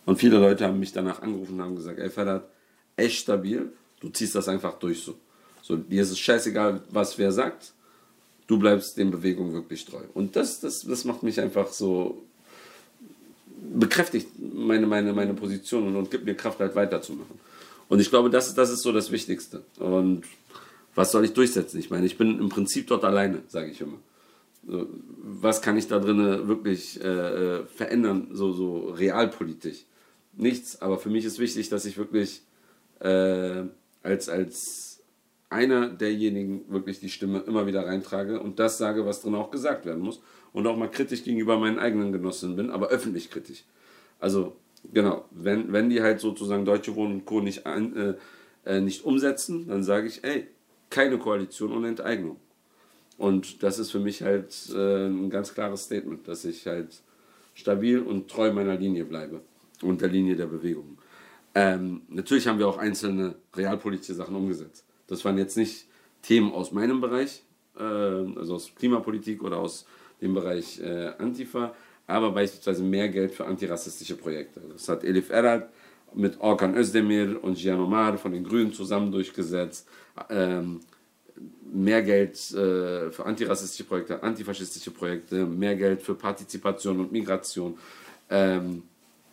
Und viele Leute haben mich danach angerufen und haben gesagt, ey Ferhat, echt stabil, du ziehst das einfach durch so. So, dir ist es scheißegal, was wer sagt, du bleibst den Bewegungen wirklich treu. Und das, das, das macht mich einfach so, bekräftigt meine, meine, meine Position und, und gibt mir Kraft, halt weiterzumachen. Und ich glaube, das, das ist so das Wichtigste. Und was soll ich durchsetzen? Ich meine, ich bin im Prinzip dort alleine, sage ich immer. Was kann ich da drin wirklich äh, äh, verändern, so, so realpolitisch? Nichts, aber für mich ist wichtig, dass ich wirklich äh, als, als einer derjenigen wirklich die Stimme immer wieder reintrage und das sage, was drin auch gesagt werden muss und auch mal kritisch gegenüber meinen eigenen Genossinnen bin, aber öffentlich kritisch. Also genau, wenn, wenn die halt sozusagen Deutsche Wohnen und Co. nicht, ein, äh, äh, nicht umsetzen, dann sage ich, ey, keine Koalition ohne Enteignung. Und das ist für mich halt äh, ein ganz klares Statement, dass ich halt stabil und treu meiner Linie bleibe und der Linie der Bewegung. Ähm, natürlich haben wir auch einzelne realpolitische Sachen umgesetzt. Das waren jetzt nicht Themen aus meinem Bereich, äh, also aus Klimapolitik oder aus dem Bereich äh, Antifa, aber beispielsweise mehr Geld für antirassistische Projekte. Das hat Elif Erat mit Orkan Özdemir und Gian Omar von den Grünen zusammen durchgesetzt. Ähm, mehr Geld äh, für antirassistische Projekte, antifaschistische Projekte, mehr Geld für Partizipation und Migration. Ähm,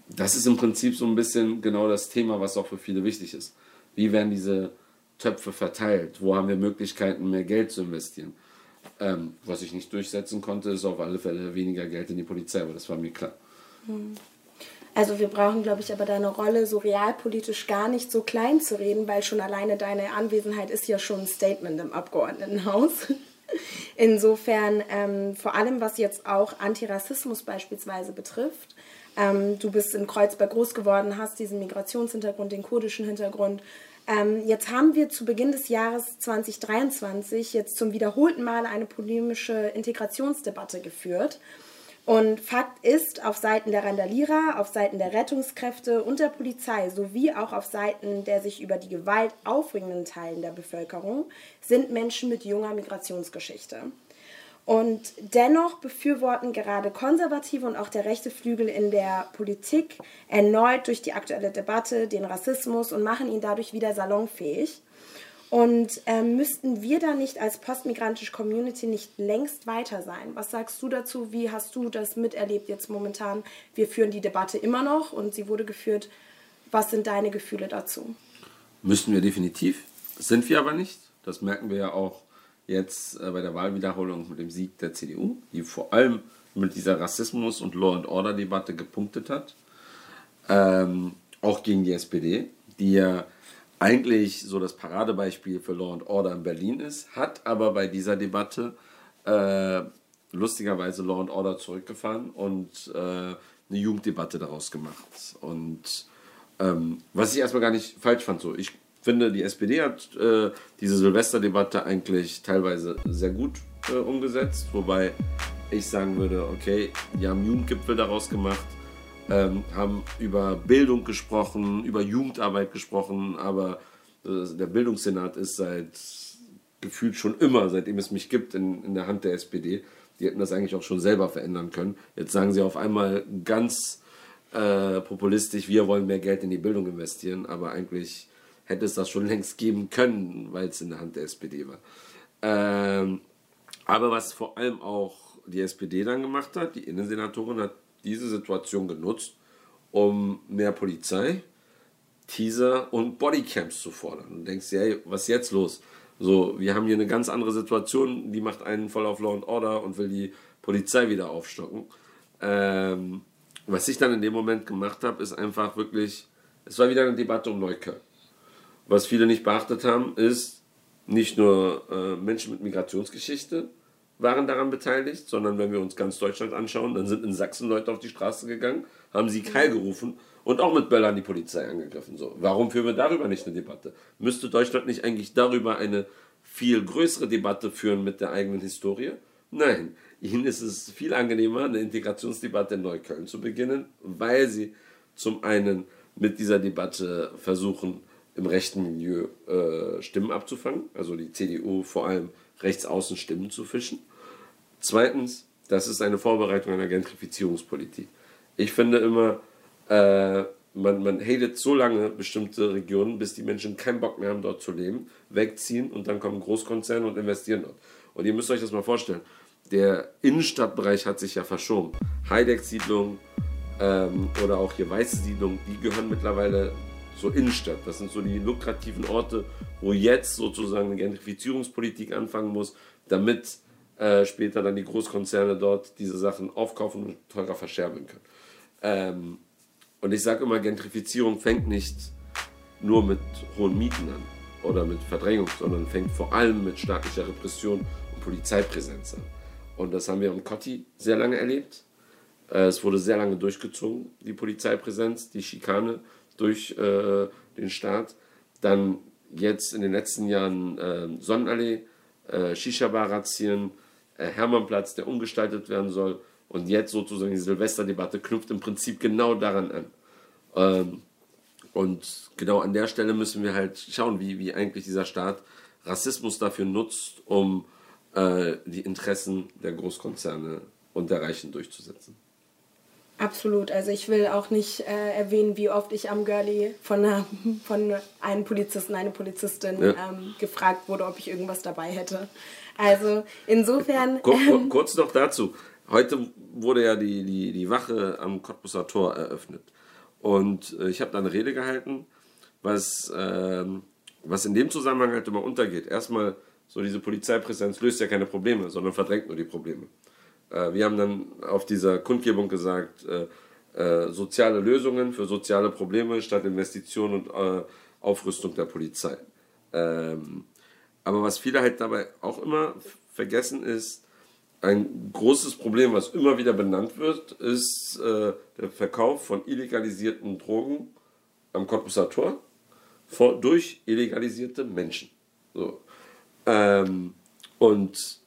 das ist im Prinzip so ein bisschen genau das Thema, was auch für viele wichtig ist. Wie werden diese Töpfe verteilt? Wo haben wir Möglichkeiten, mehr Geld zu investieren? Ähm, was ich nicht durchsetzen konnte, ist auf alle Fälle weniger Geld in die Polizei, aber das war mir klar. Hm. Also wir brauchen, glaube ich, aber deine Rolle so realpolitisch gar nicht so klein zu reden, weil schon alleine deine Anwesenheit ist ja schon ein Statement im Abgeordnetenhaus. Insofern, ähm, vor allem was jetzt auch Antirassismus beispielsweise betrifft, ähm, du bist in Kreuzberg groß geworden, hast diesen Migrationshintergrund, den kurdischen Hintergrund. Ähm, jetzt haben wir zu Beginn des Jahres 2023 jetzt zum wiederholten Mal eine polemische Integrationsdebatte geführt. Und Fakt ist, auf Seiten der Randalierer, auf Seiten der Rettungskräfte und der Polizei sowie auch auf Seiten der sich über die Gewalt aufregenden Teilen der Bevölkerung sind Menschen mit junger Migrationsgeschichte. Und dennoch befürworten gerade Konservative und auch der rechte Flügel in der Politik erneut durch die aktuelle Debatte den Rassismus und machen ihn dadurch wieder salonfähig. Und ähm, müssten wir da nicht als postmigrantische Community nicht längst weiter sein? Was sagst du dazu? Wie hast du das miterlebt jetzt momentan? Wir führen die Debatte immer noch und sie wurde geführt. Was sind deine Gefühle dazu? Müssten wir definitiv, sind wir aber nicht. Das merken wir ja auch jetzt äh, bei der Wahlwiederholung mit dem Sieg der CDU, die vor allem mit dieser Rassismus- und Law-and-Order-Debatte gepunktet hat. Ähm, auch gegen die SPD, die ja eigentlich so das Paradebeispiel für Law and Order in Berlin ist, hat aber bei dieser Debatte äh, lustigerweise Law and Order zurückgefahren und äh, eine Jugenddebatte daraus gemacht. Und ähm, was ich erstmal gar nicht falsch fand, so ich finde, die SPD hat äh, diese Silvesterdebatte eigentlich teilweise sehr gut äh, umgesetzt, wobei ich sagen würde, okay, die haben Jugendgipfel daraus gemacht ähm, haben über Bildung gesprochen, über Jugendarbeit gesprochen, aber äh, der Bildungssenat ist seit gefühlt schon immer, seitdem es mich gibt, in, in der Hand der SPD. Die hätten das eigentlich auch schon selber verändern können. Jetzt sagen sie auf einmal ganz äh, populistisch, wir wollen mehr Geld in die Bildung investieren, aber eigentlich hätte es das schon längst geben können, weil es in der Hand der SPD war. Ähm, aber was vor allem auch die SPD dann gemacht hat, die Innensenatorin hat diese Situation genutzt, um mehr Polizei, Teaser und Bodycams zu fordern. Und denkst dir, hey, was ist jetzt los? So, wir haben hier eine ganz andere Situation, die macht einen voll auf Law and Order und will die Polizei wieder aufstocken. Ähm, was ich dann in dem Moment gemacht habe, ist einfach wirklich, es war wieder eine Debatte um Neukölln. Was viele nicht beachtet haben, ist nicht nur äh, Menschen mit Migrationsgeschichte, waren daran beteiligt, sondern wenn wir uns ganz Deutschland anschauen, dann sind in Sachsen Leute auf die Straße gegangen, haben sie Keil gerufen und auch mit Böllern die Polizei angegriffen. So, warum führen wir darüber nicht eine Debatte? Müsste Deutschland nicht eigentlich darüber eine viel größere Debatte führen mit der eigenen Historie? Nein, ihnen ist es viel angenehmer, eine Integrationsdebatte in Neukölln zu beginnen, weil sie zum einen mit dieser Debatte versuchen, im rechten Milieu äh, Stimmen abzufangen, also die CDU vor allem rechts außen Stimmen zu fischen. Zweitens, das ist eine Vorbereitung einer Gentrifizierungspolitik. Ich finde immer, äh, man, man hatet so lange bestimmte Regionen, bis die Menschen keinen Bock mehr haben, dort zu leben, wegziehen und dann kommen Großkonzerne und investieren dort. Und ihr müsst euch das mal vorstellen. Der Innenstadtbereich hat sich ja verschoben. Heideck-Siedlung ähm, oder auch hier Weiße Siedlung, die gehören mittlerweile zur Innenstadt. Das sind so die lukrativen Orte, wo jetzt sozusagen eine Gentrifizierungspolitik anfangen muss, damit äh, später dann die Großkonzerne dort diese Sachen aufkaufen und teurer verscherbeln können. Ähm, und ich sage immer, Gentrifizierung fängt nicht nur mit hohen Mieten an oder mit Verdrängung, sondern fängt vor allem mit staatlicher Repression und Polizeipräsenz an. Und das haben wir im Kotti sehr lange erlebt. Äh, es wurde sehr lange durchgezogen, die Polizeipräsenz, die Schikane durch äh, den Staat. Dann jetzt in den letzten Jahren äh, Sonnenallee, äh, Shisha-Bar-Razzien, äh, Hermannplatz, der umgestaltet werden soll. Und jetzt sozusagen die Silvesterdebatte knüpft im Prinzip genau daran an. Ähm, und genau an der Stelle müssen wir halt schauen, wie, wie eigentlich dieser Staat Rassismus dafür nutzt, um äh, die Interessen der Großkonzerne und der Reichen durchzusetzen. Absolut. Also ich will auch nicht äh, erwähnen, wie oft ich am Girlie von, einer, von einem Polizisten, eine Polizistin ja. ähm, gefragt wurde, ob ich irgendwas dabei hätte. Also insofern. Kur kur kurz noch dazu. Heute wurde ja die, die, die Wache am Cottbusser Tor eröffnet. Und äh, ich habe da eine Rede gehalten, was, äh, was in dem Zusammenhang halt immer untergeht. Erstmal, so diese Polizeipräsenz löst ja keine Probleme, sondern verdrängt nur die Probleme. Äh, wir haben dann auf dieser Kundgebung gesagt, äh, äh, soziale Lösungen für soziale Probleme statt Investition und äh, Aufrüstung der Polizei. Ähm, aber was viele halt dabei auch immer vergessen ist, ein großes Problem, was immer wieder benannt wird, ist äh, der Verkauf von illegalisierten Drogen am Cottbusser Tor vor, durch illegalisierte Menschen. So. Ähm, und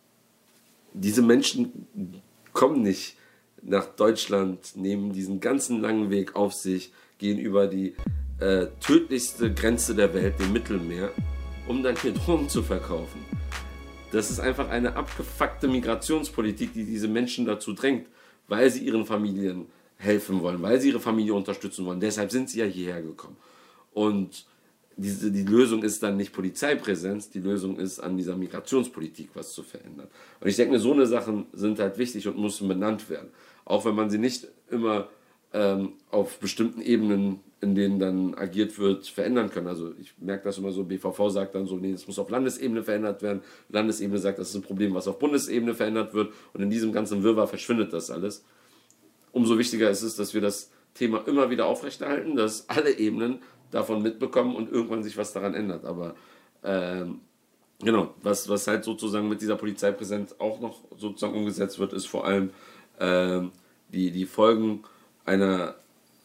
diese Menschen kommen nicht nach Deutschland, nehmen diesen ganzen langen Weg auf sich, gehen über die äh, tödlichste Grenze der Welt, dem Mittelmeer, um dann hier Drogen zu verkaufen. Das ist einfach eine abgefuckte Migrationspolitik, die diese Menschen dazu drängt, weil sie ihren Familien helfen wollen, weil sie ihre Familie unterstützen wollen. Deshalb sind sie ja hierher gekommen. Und diese, die Lösung ist dann nicht Polizeipräsenz, die Lösung ist an dieser Migrationspolitik was zu verändern. Und ich denke, so eine Sachen sind halt wichtig und müssen benannt werden. Auch wenn man sie nicht immer ähm, auf bestimmten Ebenen in denen dann agiert wird, verändern können. Also ich merke das immer so, BVV sagt dann so, nee, es muss auf Landesebene verändert werden. Landesebene sagt, das ist ein Problem, was auf Bundesebene verändert wird. Und in diesem ganzen Wirrwarr verschwindet das alles. Umso wichtiger ist es, dass wir das Thema immer wieder aufrechterhalten, dass alle Ebenen davon mitbekommen und irgendwann sich was daran ändert. Aber ähm, genau, was, was halt sozusagen mit dieser Polizeipräsenz auch noch sozusagen umgesetzt wird, ist vor allem ähm, die, die Folgen einer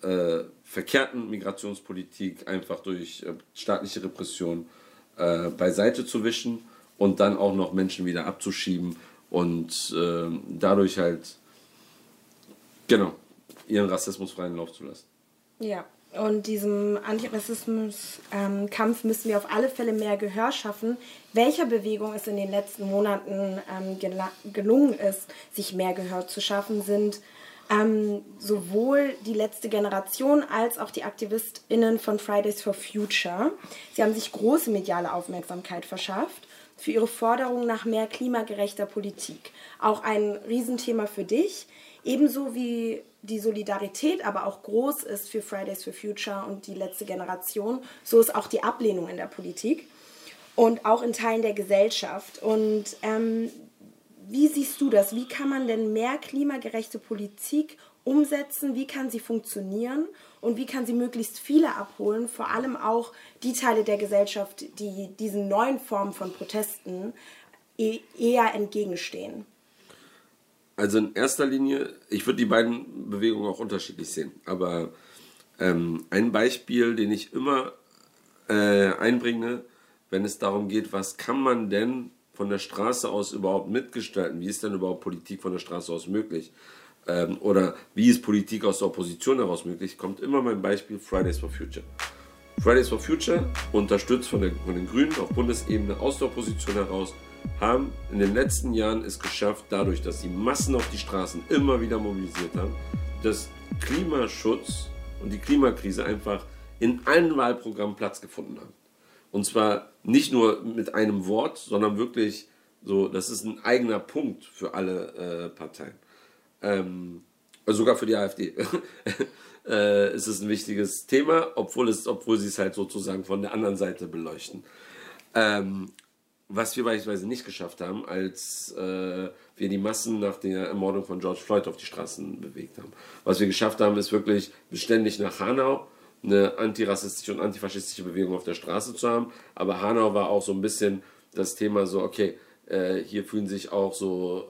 äh, verkehrten Migrationspolitik einfach durch äh, staatliche Repression äh, beiseite zu wischen und dann auch noch Menschen wieder abzuschieben und äh, dadurch halt genau ihren Rassismus freien Lauf zu lassen. Ja, und diesem Antirassismus-Kampf ähm, müssen wir auf alle Fälle mehr Gehör schaffen. Welcher Bewegung es in den letzten Monaten ähm, gelungen ist, sich mehr Gehör zu schaffen, sind ähm, sowohl die letzte Generation als auch die AktivistInnen von Fridays for Future. Sie haben sich große mediale Aufmerksamkeit verschafft für ihre Forderung nach mehr klimagerechter Politik. Auch ein Riesenthema für dich. Ebenso wie die Solidarität aber auch groß ist für Fridays for Future und die letzte Generation, so ist auch die Ablehnung in der Politik und auch in Teilen der Gesellschaft. Und ähm, wie siehst du das? Wie kann man denn mehr klimagerechte Politik umsetzen? Wie kann sie funktionieren? Und wie kann sie möglichst viele abholen? Vor allem auch die Teile der Gesellschaft, die diesen neuen Formen von Protesten e-, eher entgegenstehen. Also in erster Linie, ich würde die beiden Bewegungen auch unterschiedlich sehen. Aber ähm, ein Beispiel, den ich immer äh, einbringe, wenn es darum geht, was kann man denn von der Straße aus überhaupt mitgestalten? Wie ist denn überhaupt Politik von der Straße aus möglich? Ähm, oder wie ist Politik aus der Opposition heraus möglich? Kommt immer mein Beispiel Fridays for Future. Fridays for Future, unterstützt von, der, von den Grünen auf Bundesebene aus der Opposition heraus, haben in den letzten Jahren es geschafft, dadurch, dass die Massen auf die Straßen immer wieder mobilisiert haben, dass Klimaschutz und die Klimakrise einfach in allen Wahlprogrammen Platz gefunden haben. Und zwar nicht nur mit einem Wort, sondern wirklich so, das ist ein eigener Punkt für alle äh, Parteien. Ähm, also sogar für die AfD. äh, ist es ein wichtiges Thema, obwohl, es, obwohl sie es halt sozusagen von der anderen Seite beleuchten. Ähm, was wir beispielsweise nicht geschafft haben, als äh, wir die Massen nach der Ermordung von George Floyd auf die Straßen bewegt haben. Was wir geschafft haben, ist wirklich beständig nach Hanau eine antirassistische und antifaschistische Bewegung auf der Straße zu haben. Aber Hanau war auch so ein bisschen das Thema so, okay, äh, hier fühlen sich auch so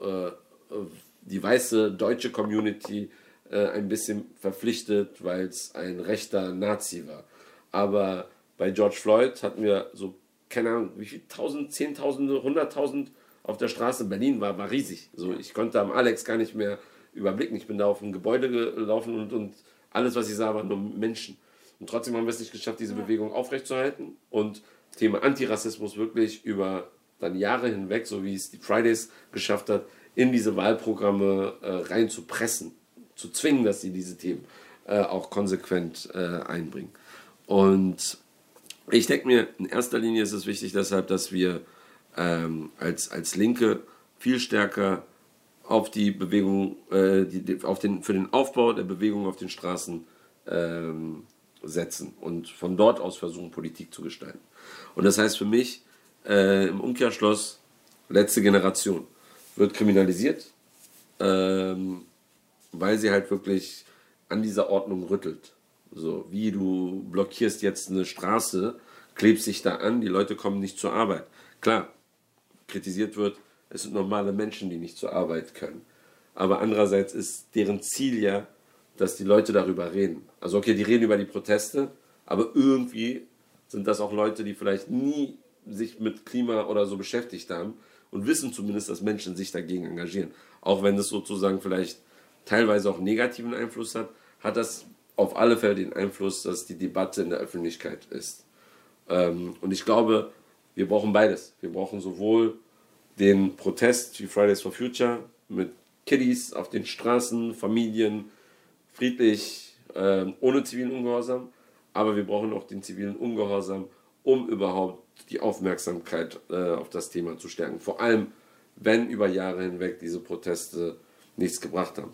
äh, die weiße deutsche Community äh, ein bisschen verpflichtet, weil es ein rechter Nazi war. Aber bei George Floyd hatten wir so, keine Ahnung, wie viel, tausend, zehntausende, hunderttausend auf der Straße. Berlin war, war riesig. So, ich konnte am Alex gar nicht mehr überblicken. Ich bin da auf ein Gebäude gelaufen und, und alles, was ich sah, waren nur Menschen. Und trotzdem haben wir es nicht geschafft, diese Bewegung aufrechtzuerhalten und Thema Antirassismus wirklich über dann Jahre hinweg, so wie es die Fridays geschafft hat, in diese Wahlprogramme äh, reinzupressen zu zwingen, dass sie diese Themen äh, auch konsequent äh, einbringen. Und ich denke mir, in erster Linie ist es wichtig deshalb, dass wir ähm, als, als Linke viel stärker auf die Bewegung, äh, die, auf den, für den Aufbau der Bewegung auf den Straßen ähm, setzen und von dort aus versuchen, Politik zu gestalten. Und das heißt für mich äh, im Umkehrschluss, letzte Generation wird kriminalisiert. Ähm, weil sie halt wirklich an dieser Ordnung rüttelt. So, wie du blockierst jetzt eine Straße, klebst dich da an, die Leute kommen nicht zur Arbeit. Klar, kritisiert wird, es sind normale Menschen, die nicht zur Arbeit können. Aber andererseits ist deren Ziel ja, dass die Leute darüber reden. Also okay, die reden über die Proteste, aber irgendwie sind das auch Leute, die vielleicht nie sich mit Klima oder so beschäftigt haben und wissen zumindest, dass Menschen sich dagegen engagieren. Auch wenn es sozusagen vielleicht teilweise auch negativen Einfluss hat, hat das auf alle Fälle den Einfluss, dass die Debatte in der Öffentlichkeit ist. Ähm, und ich glaube, wir brauchen beides. Wir brauchen sowohl den Protest wie Fridays for Future mit Kiddies auf den Straßen, Familien, friedlich, äh, ohne zivilen Ungehorsam, aber wir brauchen auch den zivilen Ungehorsam, um überhaupt die Aufmerksamkeit äh, auf das Thema zu stärken. Vor allem, wenn über Jahre hinweg diese Proteste nichts gebracht haben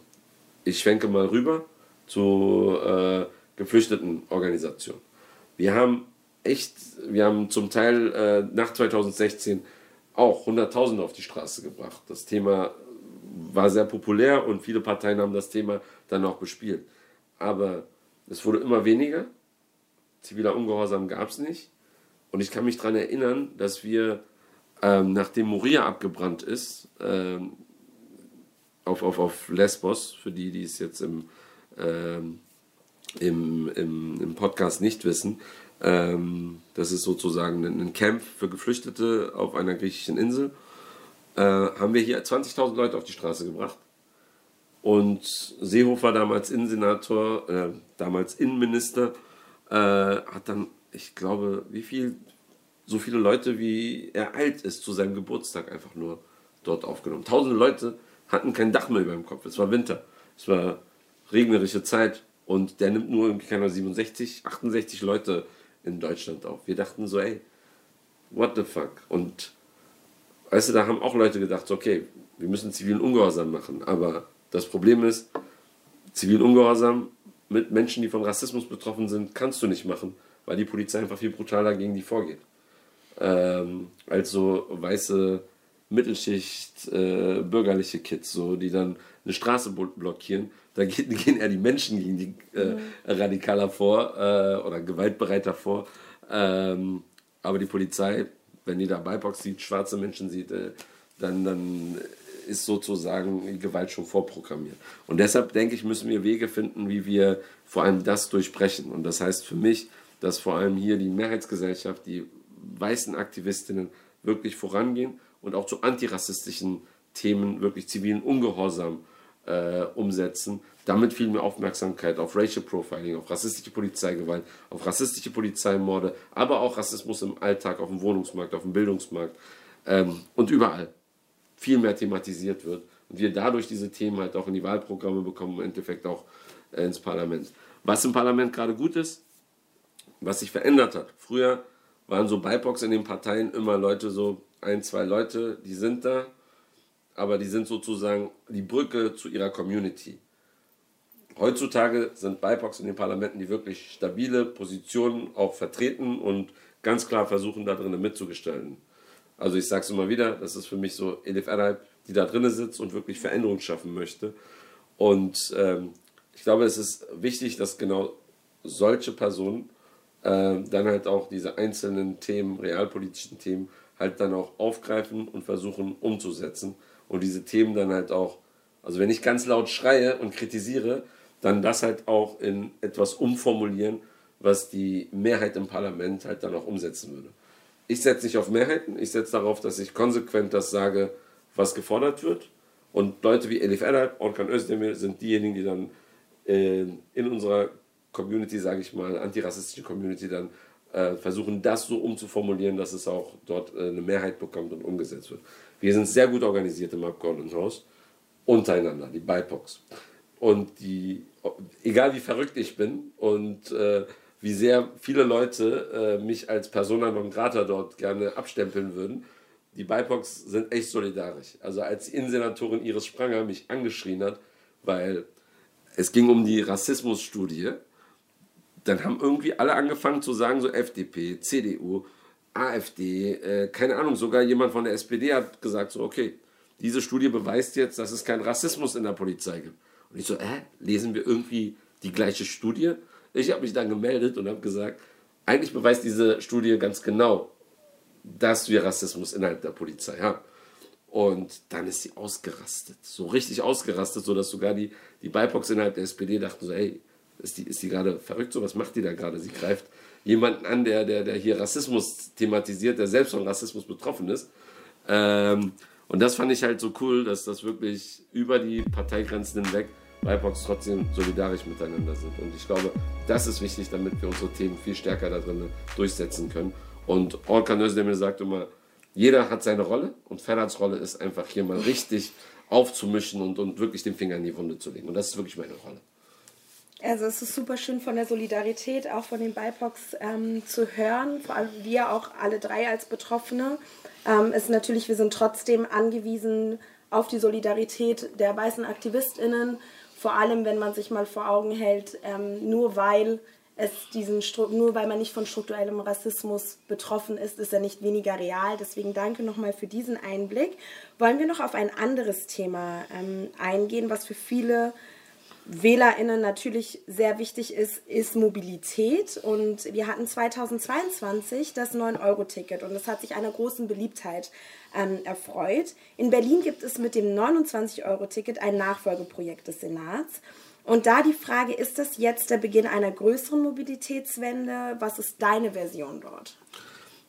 ich schwenke mal rüber zu äh, geflüchteten Organisationen. Wir haben echt, wir haben zum Teil äh, nach 2016 auch Hunderttausende auf die Straße gebracht. Das Thema war sehr populär und viele Parteien haben das Thema dann auch bespielt. Aber es wurde immer weniger. Ziviler Ungehorsam gab es nicht. Und ich kann mich daran erinnern, dass wir, ähm, nachdem Moria abgebrannt ist, ähm, auf, auf, auf Lesbos, für die, die es jetzt im, ähm, im, im, im Podcast nicht wissen. Ähm, das ist sozusagen ein Camp für Geflüchtete auf einer griechischen Insel. Äh, haben wir hier 20.000 Leute auf die Straße gebracht. Und Seehofer, damals Innensenator, äh, damals Innenminister, äh, hat dann, ich glaube, wie viel, so viele Leute, wie er alt ist, zu seinem Geburtstag einfach nur dort aufgenommen. Tausende Leute hatten kein Dach mehr über dem Kopf. Es war Winter. Es war regnerische Zeit. Und der nimmt nur irgendwie, keine 67, 68 Leute in Deutschland auf. Wir dachten so, ey, what the fuck? Und weißt du, da haben auch Leute gedacht, okay, wir müssen zivilen Ungehorsam machen. Aber das Problem ist, zivilen Ungehorsam mit Menschen, die von Rassismus betroffen sind, kannst du nicht machen, weil die Polizei einfach viel brutaler gegen die vorgeht. Ähm, als so weiße Mittelschicht, äh, bürgerliche Kids, so, die dann eine Straße blockieren. Da gehen, gehen eher die Menschen gegen die äh, mhm. radikaler vor äh, oder gewaltbereiter vor. Ähm, aber die Polizei, wenn die da BIPOC sieht, schwarze Menschen sieht, äh, dann, dann ist sozusagen die Gewalt schon vorprogrammiert. Und deshalb denke ich, müssen wir Wege finden, wie wir vor allem das durchbrechen. Und das heißt für mich, dass vor allem hier die Mehrheitsgesellschaft, die weißen Aktivistinnen wirklich vorangehen und auch zu antirassistischen Themen wirklich zivilen Ungehorsam äh, umsetzen. Damit viel mehr Aufmerksamkeit auf Racial Profiling, auf rassistische Polizeigewalt, auf rassistische Polizeimorde, aber auch Rassismus im Alltag, auf dem Wohnungsmarkt, auf dem Bildungsmarkt ähm, und überall viel mehr thematisiert wird und wir dadurch diese Themen halt auch in die Wahlprogramme bekommen, im Endeffekt auch äh, ins Parlament. Was im Parlament gerade gut ist, was sich verändert hat. Früher waren so BIPOX in den Parteien immer Leute, so ein, zwei Leute, die sind da, aber die sind sozusagen die Brücke zu ihrer Community. Heutzutage sind BIPOX in den Parlamenten, die wirklich stabile Positionen auch vertreten und ganz klar versuchen, da drinnen mitzugestalten. Also ich sage es immer wieder, das ist für mich so Elif Erhalb, die da drinnen sitzt und wirklich Veränderung schaffen möchte. Und ähm, ich glaube, es ist wichtig, dass genau solche Personen äh, dann halt auch diese einzelnen Themen, realpolitischen Themen, halt dann auch aufgreifen und versuchen umzusetzen. Und diese Themen dann halt auch, also wenn ich ganz laut schreie und kritisiere, dann das halt auch in etwas umformulieren, was die Mehrheit im Parlament halt dann auch umsetzen würde. Ich setze nicht auf Mehrheiten, ich setze darauf, dass ich konsequent das sage, was gefordert wird. Und Leute wie Elif Erhard, Orkan Özdemir sind diejenigen, die dann äh, in unserer Community, sage ich mal, antirassistische Community, dann äh, versuchen, das so umzuformulieren, dass es auch dort äh, eine Mehrheit bekommt und umgesetzt wird. Wir sind sehr gut organisiert im Abgeordnetenhaus, untereinander, die BIPOX. Und die, egal wie verrückt ich bin und äh, wie sehr viele Leute äh, mich als Persona non grata dort gerne abstempeln würden, die BIPOX sind echt solidarisch. Also als Innensenatorin Iris Spranger mich angeschrien hat, weil es ging um die Rassismusstudie, dann haben irgendwie alle angefangen zu sagen, so FDP, CDU, AfD, äh, keine Ahnung, sogar jemand von der SPD hat gesagt, so okay, diese Studie beweist jetzt, dass es keinen Rassismus in der Polizei gibt. Und ich so, äh, lesen wir irgendwie die gleiche Studie? Ich habe mich dann gemeldet und habe gesagt, eigentlich beweist diese Studie ganz genau, dass wir Rassismus innerhalb der Polizei haben. Und dann ist sie ausgerastet, so richtig ausgerastet, sodass sogar die, die BIPOX innerhalb der SPD dachten so, hey, ist die, ist die gerade verrückt, so was macht die da gerade? Sie greift jemanden an, der, der, der hier Rassismus thematisiert, der selbst von Rassismus betroffen ist. Ähm, und das fand ich halt so cool, dass das wirklich über die Parteigrenzen hinweg BIPOX trotzdem solidarisch miteinander sind. Und ich glaube, das ist wichtig, damit wir unsere Themen viel stärker da drin durchsetzen können. Und Orkan Özdemir sagt immer, jeder hat seine Rolle und Ferhats Rolle ist einfach hier mal richtig aufzumischen und, und wirklich den Finger in die Wunde zu legen. Und das ist wirklich meine Rolle. Also es ist super schön von der Solidarität, auch von den BIPOX ähm, zu hören, vor allem wir auch alle drei als Betroffene. Ähm, ist natürlich, wir sind trotzdem angewiesen auf die Solidarität der weißen AktivistInnen, vor allem wenn man sich mal vor Augen hält, ähm, nur weil es diesen nur weil man nicht von strukturellem Rassismus betroffen ist, ist er nicht weniger real. Deswegen danke nochmal für diesen Einblick. Wollen wir noch auf ein anderes Thema ähm, eingehen, was für viele WählerInnen natürlich sehr wichtig ist, ist Mobilität. Und wir hatten 2022 das 9-Euro-Ticket und das hat sich einer großen Beliebtheit ähm, erfreut. In Berlin gibt es mit dem 29-Euro-Ticket ein Nachfolgeprojekt des Senats. Und da die Frage, ist das jetzt der Beginn einer größeren Mobilitätswende? Was ist deine Version dort?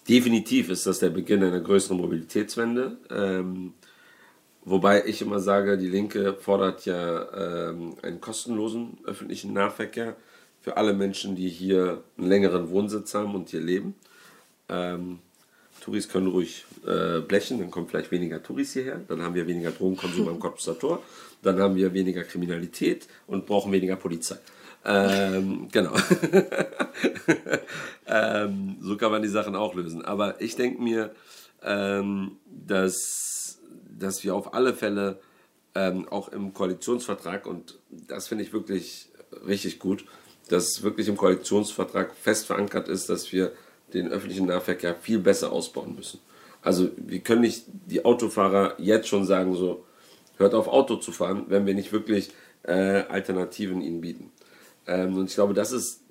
Definitiv ist das der Beginn einer größeren Mobilitätswende. Ähm, Wobei ich immer sage, die Linke fordert ja ähm, einen kostenlosen öffentlichen Nahverkehr für alle Menschen, die hier einen längeren Wohnsitz haben und hier leben. Ähm, Touris können ruhig äh, blechen, dann kommen vielleicht weniger Touris hierher, dann haben wir weniger Drogenkonsum am Cottbusser Tor, dann haben wir weniger Kriminalität und brauchen weniger Polizei. Ähm, genau. ähm, so kann man die Sachen auch lösen. Aber ich denke mir, ähm, dass dass wir auf alle Fälle ähm, auch im Koalitionsvertrag, und das finde ich wirklich richtig gut, dass wirklich im Koalitionsvertrag fest verankert ist, dass wir den öffentlichen Nahverkehr viel besser ausbauen müssen. Also wir können nicht die Autofahrer jetzt schon sagen, so hört auf Auto zu fahren, wenn wir nicht wirklich äh, Alternativen ihnen bieten. Ähm, und ich glaube, das ist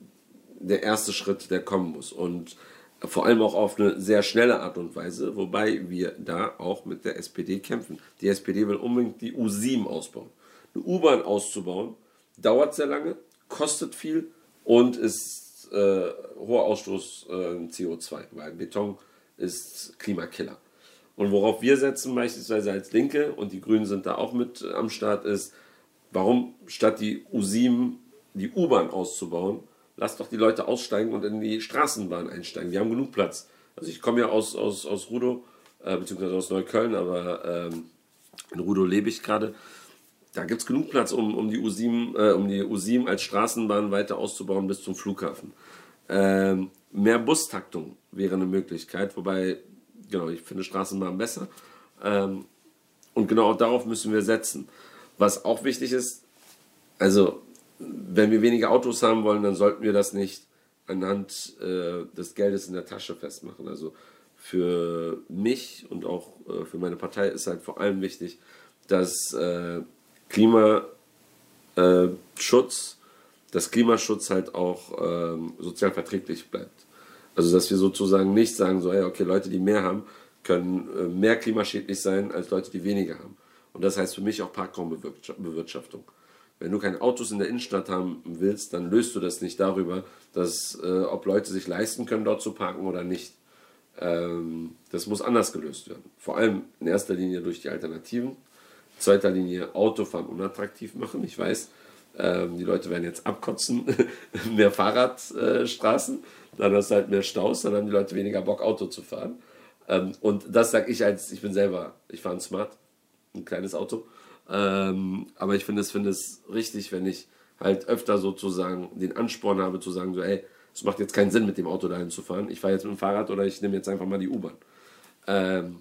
der erste Schritt, der kommen muss. Und vor allem auch auf eine sehr schnelle Art und Weise, wobei wir da auch mit der SPD kämpfen. Die SPD will unbedingt die U7 ausbauen. Eine U-Bahn auszubauen, dauert sehr lange, kostet viel und ist äh, hoher Ausstoß äh, CO2, weil Beton ist Klimakiller. Und worauf wir setzen, beispielsweise als Linke, und die Grünen sind da auch mit am Start, ist, warum statt die U7 die U-Bahn auszubauen, lasst doch die Leute aussteigen und in die Straßenbahn einsteigen. Wir haben genug Platz. Also ich komme ja aus, aus, aus Rudow äh, beziehungsweise aus Neukölln, aber ähm, in Rudow lebe ich gerade. Da gibt es genug Platz, um, um, die U7, äh, um die U7 als Straßenbahn weiter auszubauen bis zum Flughafen. Ähm, mehr Bustaktung wäre eine Möglichkeit, wobei, genau, ich finde Straßenbahn besser. Ähm, und genau darauf müssen wir setzen. Was auch wichtig ist, also wenn wir weniger Autos haben wollen, dann sollten wir das nicht anhand äh, des Geldes in der Tasche festmachen. Also für mich und auch äh, für meine Partei ist halt vor allem wichtig, dass äh, Klimaschutz, äh, dass Klimaschutz halt auch ähm, sozial verträglich bleibt. Also dass wir sozusagen nicht sagen, so, hey, okay, Leute, die mehr haben, können äh, mehr klimaschädlich sein als Leute, die weniger haben. Und das heißt für mich auch Parkraumbewirtschaftung. Wenn du keine Autos in der Innenstadt haben willst, dann löst du das nicht darüber, dass äh, ob Leute sich leisten können, dort zu parken oder nicht. Ähm, das muss anders gelöst werden. Vor allem in erster Linie durch die Alternativen. In zweiter Linie Autofahren unattraktiv machen. Ich weiß, ähm, die Leute werden jetzt abkotzen, mehr Fahrradstraßen, dann hast du halt mehr Staus, dann haben die Leute weniger Bock, Auto zu fahren. Ähm, und das sage ich als, ich bin selber, ich fahre ein Smart, ein kleines Auto. Ähm, aber ich finde es, finde es richtig, wenn ich halt öfter sozusagen den Ansporn habe zu sagen, so, ey, es macht jetzt keinen Sinn, mit dem Auto dahin zu fahren. Ich fahre jetzt mit dem Fahrrad oder ich nehme jetzt einfach mal die U-Bahn. Ähm,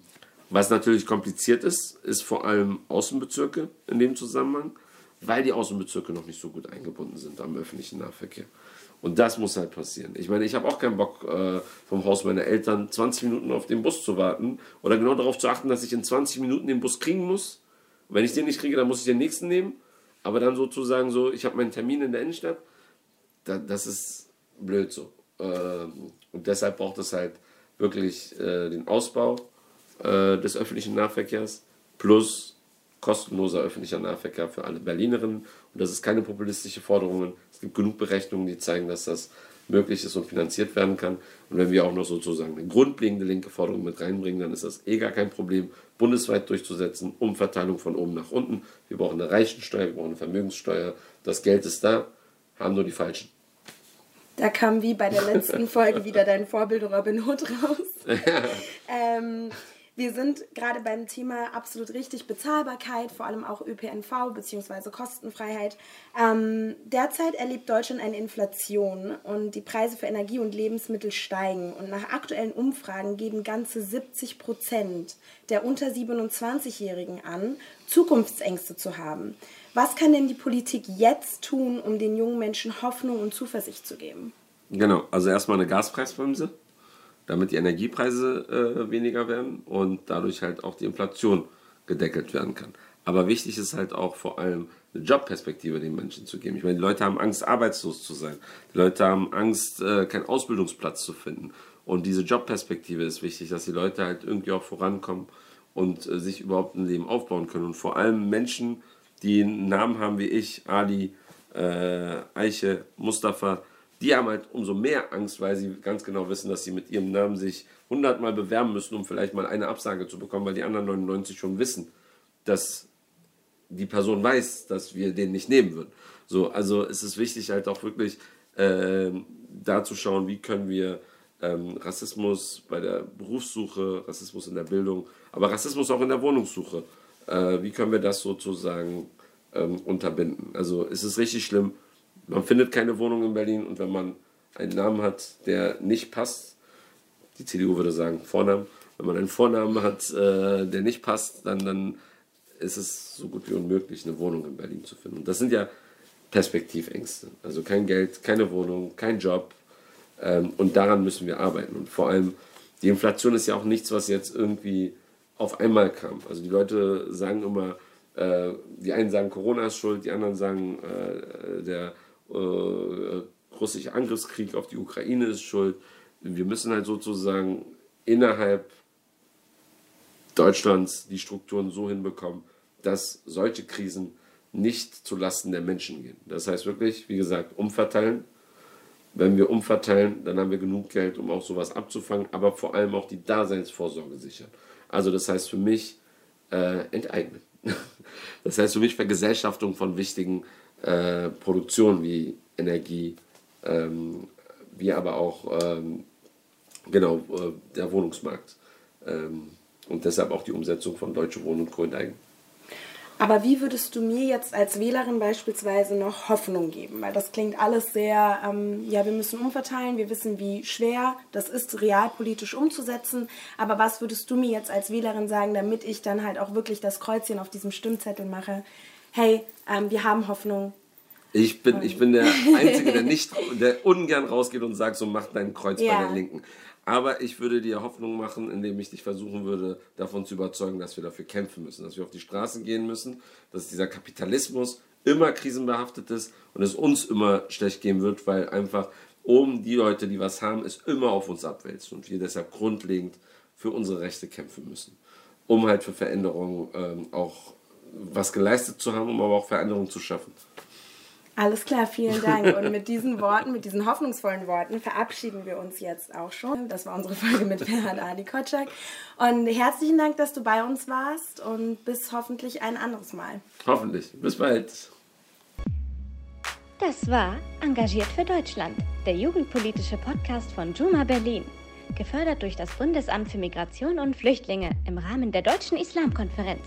was natürlich kompliziert ist, ist vor allem Außenbezirke in dem Zusammenhang, weil die Außenbezirke noch nicht so gut eingebunden sind am öffentlichen Nahverkehr. Und das muss halt passieren. Ich meine, ich habe auch keinen Bock, äh, vom Haus meiner Eltern 20 Minuten auf den Bus zu warten oder genau darauf zu achten, dass ich in 20 Minuten den Bus kriegen muss. Und wenn ich den nicht kriege, dann muss ich den nächsten nehmen. Aber dann sozusagen so, ich habe meinen Termin in der Innenstadt. Da, das ist blöd so. Ähm, und deshalb braucht es halt wirklich äh, den Ausbau äh, des öffentlichen Nahverkehrs plus kostenloser öffentlicher Nahverkehr für alle Berlinerinnen. Und das ist keine populistische Forderung. Es gibt genug Berechnungen, die zeigen, dass das möglich ist und finanziert werden kann. Und wenn wir auch noch sozusagen eine grundlegende linke Forderung mit reinbringen, dann ist das eh gar kein Problem, bundesweit durchzusetzen, Umverteilung von oben nach unten. Wir brauchen eine Reichensteuer, wir brauchen eine Vermögenssteuer. Das Geld ist da, haben nur die Falschen. Da kam wie bei der letzten Folge wieder dein Vorbild Robin Hood raus. Ja. ähm, wir sind gerade beim Thema absolut richtig Bezahlbarkeit, vor allem auch ÖPNV bzw. Kostenfreiheit. Ähm, derzeit erlebt Deutschland eine Inflation und die Preise für Energie und Lebensmittel steigen. Und nach aktuellen Umfragen geben ganze 70 Prozent der unter 27-Jährigen an, Zukunftsängste zu haben. Was kann denn die Politik jetzt tun, um den jungen Menschen Hoffnung und Zuversicht zu geben? Genau, also erstmal eine Gaspreisbremse damit die Energiepreise äh, weniger werden und dadurch halt auch die Inflation gedeckelt werden kann. Aber wichtig ist halt auch vor allem eine Jobperspektive den Menschen zu geben. Ich meine, die Leute haben Angst, arbeitslos zu sein. Die Leute haben Angst, äh, keinen Ausbildungsplatz zu finden. Und diese Jobperspektive ist wichtig, dass die Leute halt irgendwie auch vorankommen und äh, sich überhaupt ein Leben aufbauen können. Und vor allem Menschen, die einen Namen haben wie ich, Ali, äh, Eiche, Mustafa, die haben halt umso mehr Angst, weil sie ganz genau wissen, dass sie mit ihrem Namen sich hundertmal bewerben müssen, um vielleicht mal eine Absage zu bekommen, weil die anderen 99 schon wissen, dass die Person weiß, dass wir den nicht nehmen würden. So, also es ist wichtig halt auch wirklich äh, da zu schauen, wie können wir ähm, Rassismus bei der Berufssuche, Rassismus in der Bildung, aber Rassismus auch in der Wohnungssuche, äh, wie können wir das sozusagen ähm, unterbinden. Also es ist richtig schlimm, man findet keine Wohnung in Berlin und wenn man einen Namen hat, der nicht passt, die CDU würde sagen Vornamen, wenn man einen Vornamen hat, äh, der nicht passt, dann, dann ist es so gut wie unmöglich, eine Wohnung in Berlin zu finden. Und das sind ja Perspektivängste. Also kein Geld, keine Wohnung, kein Job. Ähm, und daran müssen wir arbeiten. Und vor allem, die Inflation ist ja auch nichts, was jetzt irgendwie auf einmal kam. Also die Leute sagen immer, äh, die einen sagen, Corona ist schuld, die anderen sagen, äh, der äh, russische Angriffskrieg auf die Ukraine ist schuld. Wir müssen halt sozusagen innerhalb Deutschlands die Strukturen so hinbekommen, dass solche Krisen nicht zulasten der Menschen gehen. Das heißt wirklich, wie gesagt, umverteilen. Wenn wir umverteilen, dann haben wir genug Geld, um auch sowas abzufangen, aber vor allem auch die Daseinsvorsorge sichern. Also das heißt für mich äh, enteignen. Das heißt für mich Vergesellschaftung von wichtigen äh, Produktion wie Energie, ähm, wie aber auch ähm, genau äh, der Wohnungsmarkt. Ähm, Und deshalb auch die Umsetzung von Deutsche Wohnen und Co. enteigen. Aber wie würdest du mir jetzt als Wählerin beispielsweise noch Hoffnung geben? Weil das klingt alles sehr, ähm, ja, wir müssen umverteilen, wir wissen, wie schwer das ist, realpolitisch umzusetzen. Aber was würdest du mir jetzt als Wählerin sagen, damit ich dann halt auch wirklich das Kreuzchen auf diesem Stimmzettel mache? Hey, ähm, wir haben Hoffnung. Ich bin, ich bin der Einzige, der nicht, der ungern rausgeht und sagt, so mach dein Kreuz ja. bei der Linken. Aber ich würde dir Hoffnung machen, indem ich dich versuchen würde, davon zu überzeugen, dass wir dafür kämpfen müssen, dass wir auf die Straßen gehen müssen, dass dieser Kapitalismus immer krisenbehaftet ist und es uns immer schlecht gehen wird, weil einfach oben die Leute, die was haben, es immer auf uns abwälzt und wir deshalb grundlegend für unsere Rechte kämpfen müssen, um halt für Veränderungen ähm, auch was geleistet zu haben, um aber auch Veränderungen zu schaffen. Alles klar, vielen Dank. Und mit diesen Worten, mit diesen hoffnungsvollen Worten verabschieden wir uns jetzt auch schon. Das war unsere Folge mit Ferhat Adi Kotschak. Und herzlichen Dank, dass du bei uns warst und bis hoffentlich ein anderes Mal. Hoffentlich. Bis bald. Das war Engagiert für Deutschland, der jugendpolitische Podcast von Juma Berlin. Gefördert durch das Bundesamt für Migration und Flüchtlinge im Rahmen der Deutschen Islamkonferenz.